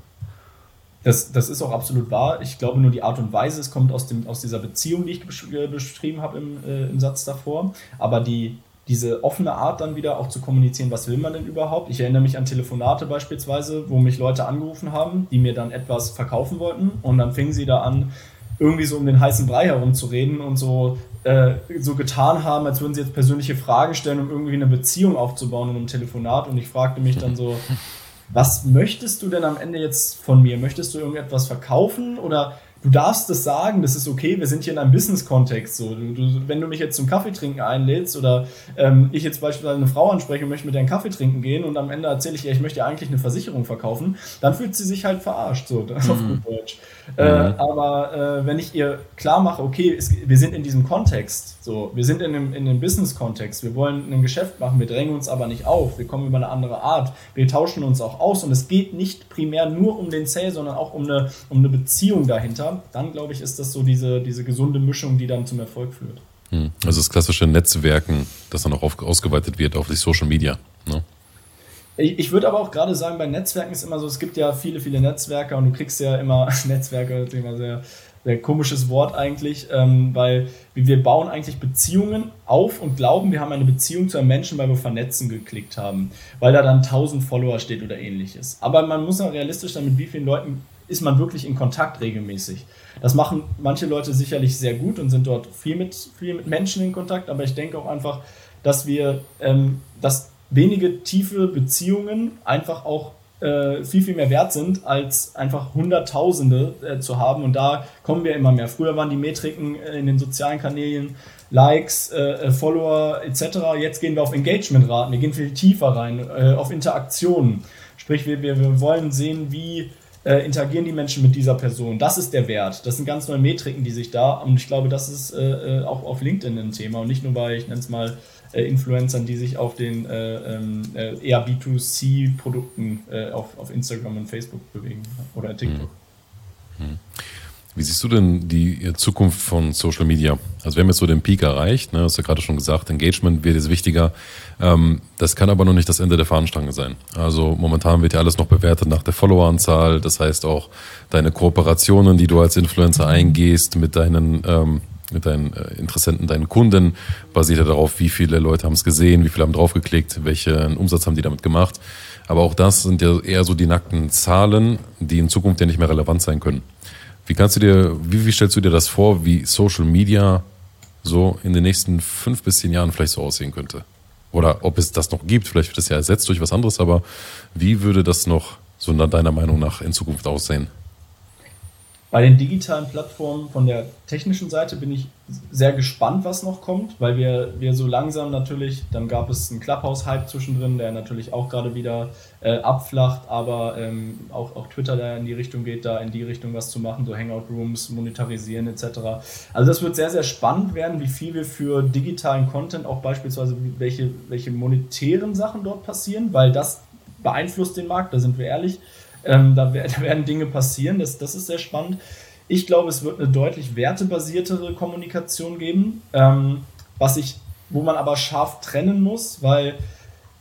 Das, das ist auch absolut wahr. Ich glaube nur die Art und Weise, es kommt aus, dem, aus dieser Beziehung, die ich äh, beschrieben habe im, äh, im Satz davor. Aber die, diese offene Art dann wieder auch zu kommunizieren, was will man denn überhaupt? Ich erinnere mich an Telefonate beispielsweise, wo mich Leute angerufen haben, die mir dann etwas verkaufen wollten und dann fingen sie da an, irgendwie so um den heißen Brei herumzureden und so äh, so getan haben, als würden sie jetzt persönliche Fragen stellen, um irgendwie eine Beziehung aufzubauen in einem Telefonat. Und ich fragte mich dann so, was möchtest du denn am Ende jetzt von mir? Möchtest du irgendetwas verkaufen oder du darfst es sagen, das ist okay, wir sind hier in einem Business-Kontext. So. Du, du, wenn du mich jetzt zum Kaffee trinken einlädst oder ähm, ich jetzt beispielsweise eine Frau anspreche und möchte mit dir einen Kaffee trinken gehen und am Ende erzähle ich ihr, ich möchte eigentlich eine Versicherung verkaufen, dann fühlt sie sich halt verarscht, so mhm. auf gut Deutsch. Äh, mhm. Äh, aber äh, wenn ich ihr klar mache, okay, es, wir sind in diesem Kontext, so, wir sind in einem, in einem Business-Kontext, wir wollen ein Geschäft machen, wir drängen uns aber nicht auf, wir kommen über eine andere Art, wir tauschen uns auch aus und es geht nicht primär nur um den Sale, sondern auch um eine, um eine Beziehung dahinter, dann glaube ich, ist das so diese, diese gesunde Mischung, die dann zum Erfolg führt. Hm. Also das klassische Netzwerken, das dann auch auf, ausgeweitet wird auf die Social Media. Ne? Ich, würde aber auch gerade sagen, bei Netzwerken ist immer so, es gibt ja viele, viele Netzwerke und du kriegst ja immer Netzwerke, das ist immer sehr, sehr komisches Wort eigentlich, ähm, weil wir bauen eigentlich Beziehungen auf und glauben, wir haben eine Beziehung zu einem Menschen, weil wir vernetzen geklickt haben, weil da dann 1000 Follower steht oder ähnliches. Aber man muss auch realistisch sein, mit wie vielen Leuten ist man wirklich in Kontakt regelmäßig. Das machen manche Leute sicherlich sehr gut und sind dort viel mit, viel mit Menschen in Kontakt, aber ich denke auch einfach, dass wir, ähm, dass wenige tiefe Beziehungen einfach auch äh, viel, viel mehr wert sind, als einfach Hunderttausende äh, zu haben. Und da kommen wir immer mehr. Früher waren die Metriken äh, in den sozialen Kanälen Likes, äh, äh, Follower etc. Jetzt gehen wir auf Engagementraten, wir gehen viel tiefer rein, äh, auf Interaktionen. Sprich, wir, wir, wir wollen sehen, wie interagieren die Menschen mit dieser Person. Das ist der Wert. Das sind ganz neue Metriken, die sich da, und ich glaube, das ist auch auf LinkedIn ein Thema und nicht nur bei, ich nenne es mal, Influencern, die sich auf den äh, ähm, äh, eher B2C-Produkten äh, auf, auf Instagram und Facebook bewegen oder TikTok. Hm. Hm. Wie siehst du denn die Zukunft von Social Media? Also wir haben jetzt so den Peak erreicht, ne? hast du ja gerade schon gesagt, Engagement wird jetzt wichtiger. Ähm, das kann aber noch nicht das Ende der Fahnenstange sein. Also momentan wird ja alles noch bewertet nach der Followeranzahl. Das heißt auch deine Kooperationen, die du als Influencer eingehst mit deinen ähm, mit deinen äh, Interessenten, deinen Kunden, basiert ja darauf, wie viele Leute haben es gesehen, wie viele haben draufgeklickt, welchen Umsatz haben die damit gemacht. Aber auch das sind ja eher so die nackten Zahlen, die in Zukunft ja nicht mehr relevant sein können. Wie kannst du dir, wie, wie stellst du dir das vor, wie Social Media so in den nächsten fünf bis zehn Jahren vielleicht so aussehen könnte? Oder ob es das noch gibt, vielleicht wird es ja ersetzt durch was anderes, aber wie würde das noch so deiner Meinung nach in Zukunft aussehen? Bei den digitalen Plattformen von der technischen Seite bin ich sehr gespannt, was noch kommt, weil wir, wir so langsam natürlich, dann gab es einen Clubhouse-Hype zwischendrin, der natürlich auch gerade wieder äh, abflacht, aber ähm, auch, auch Twitter, der in die Richtung geht, da in die Richtung was zu machen, so Hangout-Rooms, monetarisieren etc. Also das wird sehr, sehr spannend werden, wie viel wir für digitalen Content, auch beispielsweise welche, welche monetären Sachen dort passieren, weil das beeinflusst den Markt, da sind wir ehrlich. Ähm, da, da, werden Dinge passieren, das, das ist sehr spannend. Ich glaube, es wird eine deutlich wertebasiertere Kommunikation geben, ähm, was ich, wo man aber scharf trennen muss, weil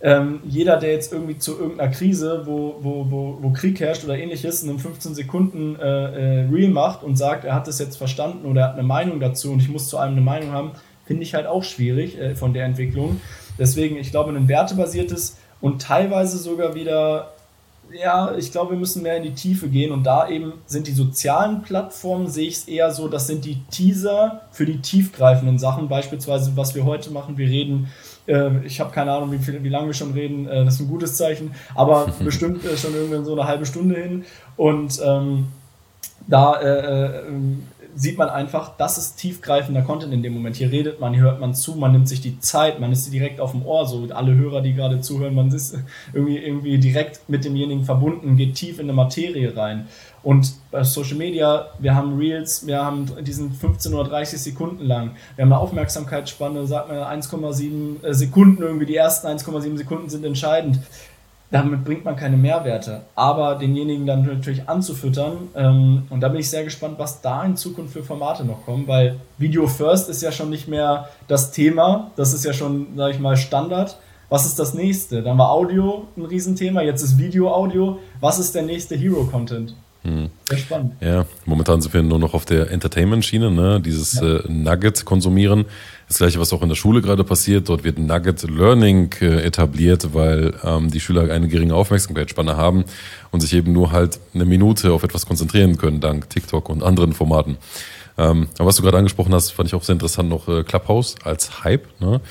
ähm, jeder, der jetzt irgendwie zu irgendeiner Krise, wo, wo, wo, wo Krieg herrscht oder ähnliches, in einem 15 Sekunden äh, äh, Real macht und sagt, er hat das jetzt verstanden oder er hat eine Meinung dazu und ich muss zu einem eine Meinung haben, finde ich halt auch schwierig äh, von der Entwicklung. Deswegen, ich glaube, ein wertebasiertes und teilweise sogar wieder ja, ich glaube, wir müssen mehr in die Tiefe gehen und da eben sind die sozialen Plattformen, sehe ich es eher so, das sind die Teaser für die tiefgreifenden Sachen, beispielsweise was wir heute machen, wir reden Äh, ich habe keine Ahnung, wie, viel, wie lange wir schon reden. Äh, das ist ein gutes Zeichen. Aber bestimmt äh, schon irgendwann so eine halbe Stunde hin. Und ähm, da äh, sieht man einfach, das ist tiefgreifender Content in dem Moment. Hier redet man, hier hört man zu, man nimmt sich die Zeit, man ist direkt auf dem Ohr, so alle Hörer, die gerade zuhören, man ist irgendwie, irgendwie direkt mit demjenigen verbunden, geht tief in eine Materie rein. Und bei Social Media, wir haben Reels, wir haben diesen 15 oder 30 Sekunden lang, wir haben eine Aufmerksamkeitsspanne, sagt man 1,7 Sekunden irgendwie, die ersten 1,7 Sekunden sind entscheidend damit bringt man keine Mehrwerte. Aber denjenigen dann natürlich anzufüttern, ähm, und da bin ich sehr gespannt, was da in Zukunft für Formate noch kommen, weil Video First ist ja schon nicht mehr das Thema, das ist ja schon, sag ich mal, Standard. Was ist das nächste? Dann war Audio ein Riesenthema, jetzt ist Video Audio. Was ist der nächste Hero-Content? Hm. Sehr spannend. Ja, momentan sind wir nur noch auf der Entertainment-Schiene, ne? dieses ja. äh, Nugget konsumieren. Das gleiche, was auch in der Schule gerade passiert. Dort wird Nugget Learning äh, etabliert, weil ähm, die Schüler eine geringe Aufmerksamkeitsspanne haben und sich eben nur halt eine Minute auf etwas konzentrieren können, dank TikTok und anderen Formaten. Ähm, aber was du gerade angesprochen hast, fand ich auch sehr interessant, noch äh, Clubhouse als Hype. Ne?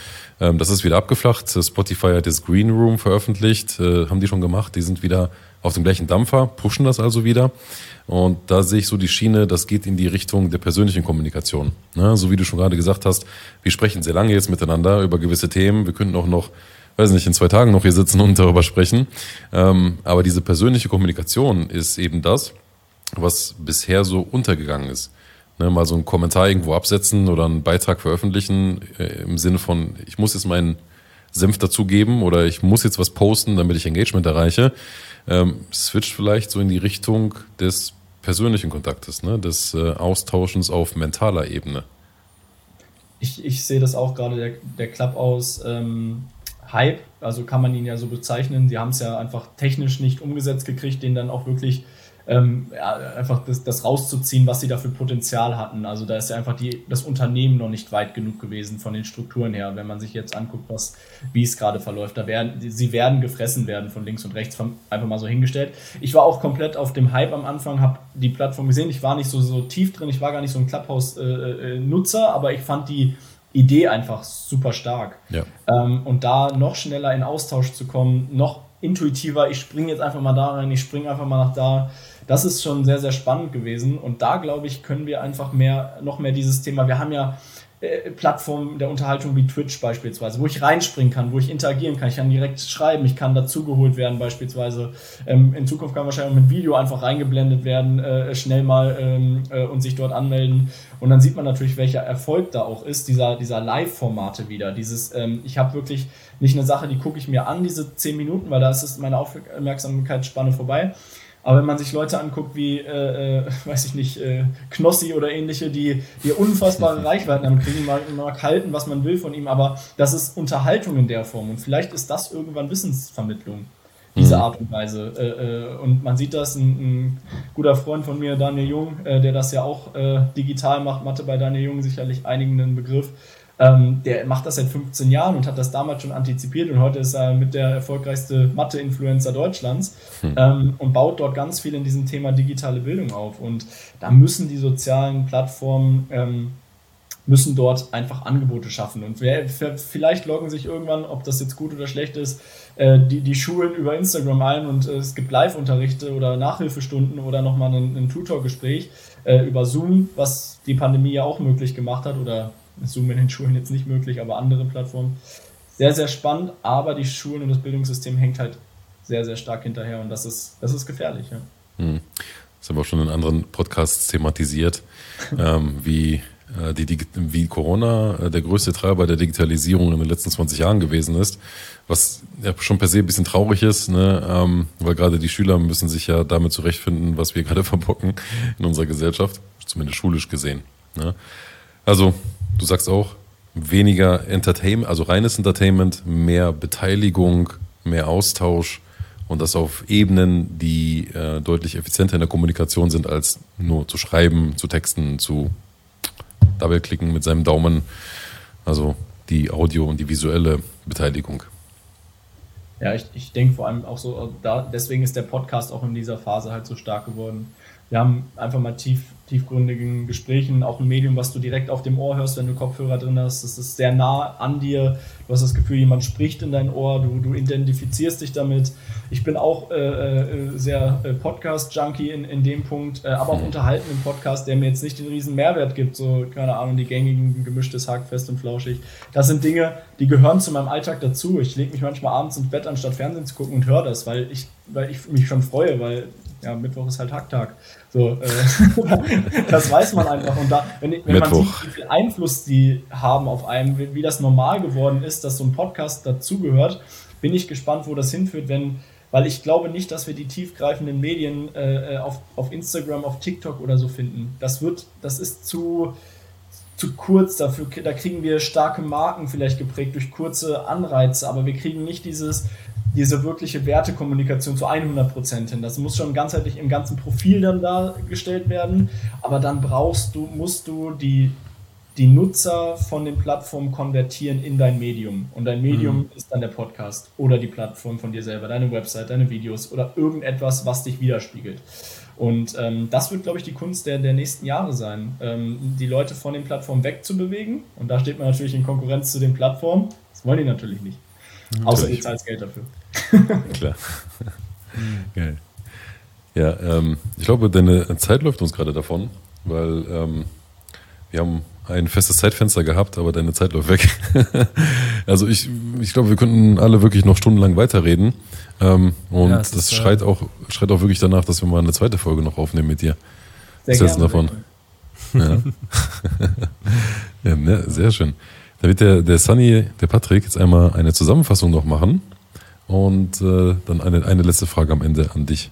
Ähm, das ist wieder abgeflacht. Spotify hat jetzt Green Room veröffentlicht, äh, haben die schon gemacht. Die sind wieder auf dem gleichen Dampfer, pushen das also wieder. Und da sehe ich so die Schiene, das geht in die Richtung der persönlichen Kommunikation. Ne? So wie du schon gerade gesagt hast, wir sprechen sehr lange jetzt miteinander über gewisse Themen. Wir könnten auch noch, weiß nicht, in zwei Tagen noch hier sitzen und darüber sprechen. Ähm, aber diese persönliche Kommunikation ist eben das, was bisher so untergegangen ist. Ne, mal so einen Kommentar irgendwo absetzen oder einen Beitrag veröffentlichen äh, im Sinne von, ich muss jetzt meinen Senf dazugeben oder ich muss jetzt was posten, damit ich Engagement erreiche ähm, switcht vielleicht so in die Richtung des persönlichen Kontaktes, ne? des äh, Austauschens auf mentaler Ebene. Ich, ich sehe das auch gerade, der, der Clubhouse ähm, Hype, also kann man ihn ja so bezeichnen. Sie haben es ja einfach technisch nicht umgesetzt gekriegt, den dann auch wirklich ähm, ja, einfach das, das, rauszuziehen, was sie da für Potenzial hatten. Also da ist ja einfach die, das Unternehmen noch nicht weit genug gewesen von den Strukturen her. Wenn man sich jetzt anguckt, was, wie es gerade verläuft, da werden, sie werden gefressen werden von links und rechts, einfach mal so hingestellt. Ich war auch komplett auf dem Hype am Anfang, habe die Plattform gesehen. Ich war nicht so, so tief drin, ich war gar nicht so ein Clubhouse-Nutzer, aber ich fand die Idee einfach super stark. Ja. Ähm, und da noch schneller in Austausch zu kommen, noch intuitiver, ich springe jetzt einfach mal da rein, ich springe einfach mal nach da das ist schon sehr, sehr spannend gewesen. Und da, glaube ich, können wir einfach mehr, noch mehr dieses Thema, wir haben ja äh, Plattformen der Unterhaltung wie Twitch beispielsweise, wo ich reinspringen kann, wo ich interagieren kann. Ich kann direkt schreiben, ich kann dazugeholt werden beispielsweise. Ähm, in Zukunft kann wahrscheinlich auch mit Video einfach reingeblendet werden, äh, schnell mal ähm, äh, und sich dort anmelden. Und dann sieht man natürlich, welcher Erfolg da auch ist, dieser, dieser Live-Formate wieder. Dieses, ähm, ich habe wirklich nicht eine Sache, die gucke ich mir an, diese zehn Minuten, weil da ist meine Aufmerksamkeitsspanne vorbei aber wenn man sich Leute anguckt wie, äh, äh, weiß ich nicht, äh, Knossi oder ähnliche, die, die unfassbare Reichweiten haben, kriegen, man mag halten, was man will von ihm, aber das ist Unterhaltung in der Form und vielleicht ist das irgendwann Wissensvermittlung, diese mhm. Art und Weise. Äh, äh, und man sieht das, ein, ein, guter Freund von mir, Daniel Jung, äh, der das ja auch äh, digital macht, Mathe bei Daniel Jung sicherlich einigen einen Begriff, ähm, der macht das seit 15 Jahren und hat das damals schon antizipiert und heute ist er mit der erfolgreichste Mathe-Influencer Deutschlands hm. ähm, und baut dort ganz viel in diesem Thema digitale Bildung auf. Und da müssen die sozialen Plattformen ähm, müssen dort einfach Angebote schaffen. Und wer, vielleicht loggen sich irgendwann, ob das jetzt gut oder schlecht ist, äh, die, die Schulen über Instagram ein und äh, es gibt Live-Unterrichte oder Nachhilfestunden oder nochmal ein, ein Tutor-Gespräch äh, über Zoom, was die Pandemie ja auch möglich gemacht hat oder Zoom in den Schulen jetzt nicht möglich, aber andere Plattformen. Sehr, sehr spannend, aber die Schulen und das Bildungssystem hängt halt sehr, sehr stark hinterher und das ist, das ist gefährlich. Ja. Hm. Das haben wir auch schon in anderen Podcasts thematisiert, ähm, wie, äh, die, wie Corona äh, der größte Treiber der Digitalisierung in den letzten 20 Jahren gewesen ist, was ja schon per se ein bisschen traurig ist, ne? ähm, weil gerade die Schüler müssen sich ja damit zurechtfinden, was wir gerade verbocken in unserer Gesellschaft, zumindest schulisch gesehen. Ne? Also du sagst auch, weniger Entertainment, also reines Entertainment, mehr Beteiligung, mehr Austausch und das auf Ebenen, die äh, deutlich effizienter in der Kommunikation sind, als nur zu schreiben, zu texten, zu Double-klicken mit seinem Daumen. Also die Audio- und die visuelle Beteiligung. Ja, ich, ich denke vor allem auch so, da, deswegen ist der Podcast auch in dieser Phase halt so stark geworden, wir haben einfach mal tief, tiefgründigen Gesprächen, auch ein Medium, was du direkt auf dem Ohr hörst, wenn du Kopfhörer drin hast. Das ist sehr nah an dir. Du hast das Gefühl, jemand spricht in dein Ohr, du, du identifizierst dich damit. Ich bin auch äh, äh sehr äh, Podcast-Junkie in, in dem Punkt, äh, aber auch mhm. unterhalten im Podcast, der mir jetzt nicht den riesen Mehrwert gibt, so, keine Ahnung, die gängigen gemischtes Hack, fest und flauschig. Das sind Dinge, die gehören zu meinem Alltag dazu. Ich lege mich manchmal abends ins Bett, anstatt Fernsehen zu gucken und höre das, weil ich, weil ich mich schon freue, weil ja, Mittwoch ist halt Hacktag. So, äh, das weiß man einfach. Und da, wenn, wenn man sieht, wie viel Einfluss die haben auf einen, wie, wie das normal geworden ist, dass so ein Podcast dazugehört, bin ich gespannt, wo das hinführt, wenn, weil ich glaube nicht, dass wir die tiefgreifenden Medien äh, auf, auf Instagram, auf TikTok oder so finden. Das wird, das ist zu, zu kurz dafür, da kriegen wir starke Marken vielleicht geprägt durch kurze Anreize, aber wir kriegen nicht dieses, diese wirkliche Wertekommunikation zu 100% hin. Das muss schon ganzheitlich im ganzen Profil dann dargestellt werden, aber dann brauchst du, musst du die, die Nutzer von den Plattformen konvertieren in dein Medium. Und dein Medium mhm. ist dann der Podcast oder die Plattform von dir selber, deine Website, deine Videos oder irgendetwas, was dich widerspiegelt. Und ähm, das wird, glaube ich, die Kunst der, der nächsten Jahre sein, ähm, die Leute von den Plattformen wegzubewegen. Und da steht man natürlich in Konkurrenz zu den Plattformen. Das wollen die natürlich nicht. Natürlich. Außer ihr zahlt Geld dafür. Klar. Geil. Ja, ähm, ich glaube, deine Zeit läuft uns gerade davon, weil ähm, wir haben ein festes Zeitfenster gehabt, aber deine Zeit läuft weg. also ich, ich glaube, wir könnten alle wirklich noch stundenlang weiterreden. Ähm, und ja, das ist, äh, schreit, auch, schreit auch wirklich danach, dass wir mal eine zweite Folge noch aufnehmen mit dir. Sehr Was gerne, davon? Ja. ja ne, sehr schön. Da wird der, der Sunny, der Patrick, jetzt einmal eine Zusammenfassung noch machen und äh, dann eine, eine letzte Frage am Ende an dich.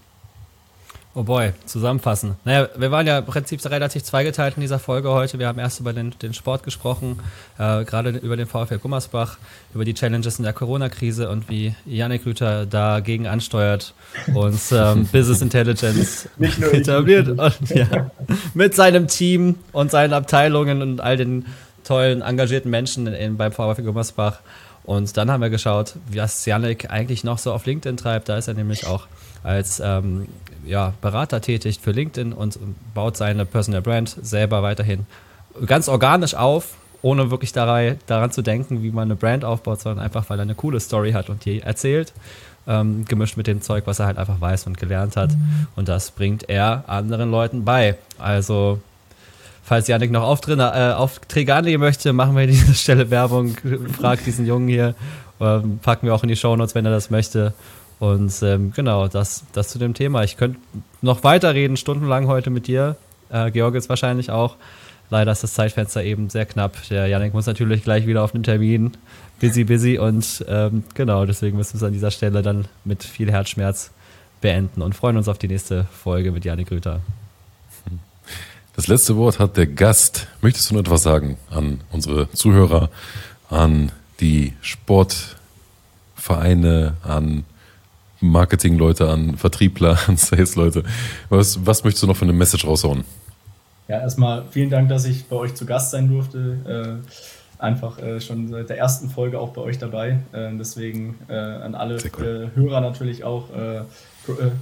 Oh boy, zusammenfassen. Naja, wir waren ja im Prinzip relativ zweigeteilt in dieser Folge heute. Wir haben erst über den, den Sport gesprochen, äh, gerade über den VfL Gummersbach, über die Challenges in der Corona-Krise und wie Yannick Rüther dagegen ansteuert und ähm, Business Intelligence etabliert und, ja, mit seinem Team und seinen Abteilungen und all den tollen, engagierten Menschen in, beim VfL Gummersbach. Und dann haben wir geschaut, was Janik eigentlich noch so auf LinkedIn treibt. Da ist er nämlich auch als ähm, ja, Berater tätig für LinkedIn und baut seine Personal Brand selber weiterhin ganz organisch auf, ohne wirklich daran, daran zu denken, wie man eine Brand aufbaut, sondern einfach, weil er eine coole Story hat und die erzählt. Ähm, gemischt mit dem Zeug, was er halt einfach weiß und gelernt hat. Und das bringt er anderen Leuten bei. Also falls Janik noch Aufträge, äh, Aufträge annehmen möchte, machen wir an dieser Stelle Werbung. Fragt diesen Jungen hier. Ähm, packen wir auch in die Shownotes, wenn er das möchte. Und ähm, genau, das, das zu dem Thema. Ich könnte noch weiterreden, stundenlang heute mit dir. Äh, Georg ist wahrscheinlich auch. Leider ist das Zeitfenster eben sehr knapp. Der Janik muss natürlich gleich wieder auf den Termin. Busy, busy. Und ähm, genau, deswegen müssen wir es an dieser Stelle dann mit viel Herzschmerz beenden und freuen uns auf die nächste Folge mit Janik Rüther. Das letzte Wort hat der Gast. Möchtest du noch etwas sagen an unsere Zuhörer, an die Sportvereine, an Marketingleute, an Vertriebler, an Salesleute? Was, was möchtest du noch für eine Message raushauen? Ja, erstmal vielen Dank, dass ich bei euch zu Gast sein durfte. Äh, einfach äh, schon seit der ersten Folge auch bei euch dabei. Äh, deswegen äh, an alle cool. Äh, Hörer natürlich auch äh,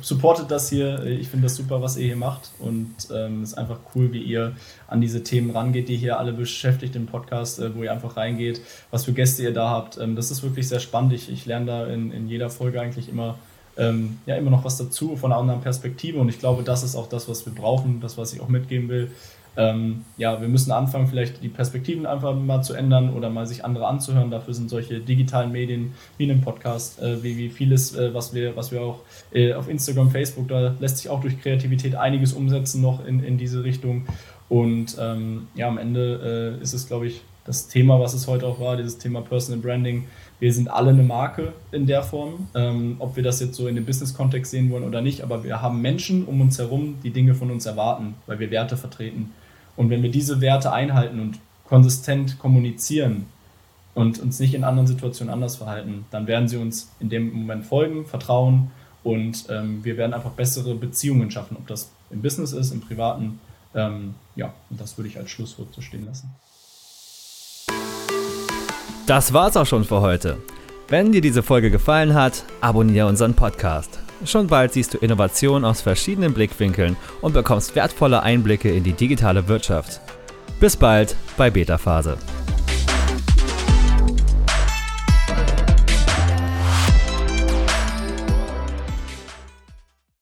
supportet das hier. Ich finde das super, was ihr hier macht. Und es ähm, ist einfach cool, wie ihr an diese Themen rangeht, die hier alle beschäftigt im Podcast, äh, wo ihr einfach reingeht, was für Gäste ihr da habt. Ähm, das ist wirklich sehr spannend. Ich, ich lerne da in, in jeder Folge eigentlich immer, ähm, ja, immer noch was dazu von einer anderen Perspektive. Und ich glaube, das ist auch das, was wir brauchen, das, was ich auch mitgeben will ähm, ja, wir müssen anfangen, vielleicht die Perspektiven einfach mal zu ändern oder mal sich andere anzuhören. Dafür sind solche digitalen Medien wie ein Podcast, äh, wie, wie vieles, äh, was wir, was wir auch äh, auf Instagram, Facebook, da lässt sich auch durch Kreativität einiges umsetzen noch in, in diese Richtung. Und ähm, ja, am Ende äh, ist es, glaube ich, das Thema, was es heute auch war, dieses Thema Personal Branding. Wir sind alle eine Marke in der Form, ähm, ob wir das jetzt so in dem Business-Kontext sehen wollen oder nicht, aber wir haben Menschen um uns herum, die Dinge von uns erwarten, weil wir Werte vertreten. Und wenn wir diese Werte einhalten und konsistent kommunizieren und uns nicht in anderen Situationen anders verhalten, dann werden sie uns in dem Moment folgen, vertrauen und ähm, wir werden einfach bessere Beziehungen schaffen, ob das im Business ist, im Privaten. Ähm, ja, und das würde ich als Schlusswort so stehen lassen. Das war's auch schon für heute. Wenn dir diese Folge gefallen hat, abonniere unseren Podcast Schon bald siehst du Innovationen aus verschiedenen Blickwinkeln und bekommst wertvolle Einblicke in die digitale Wirtschaft. Bis bald bei Beta Phase.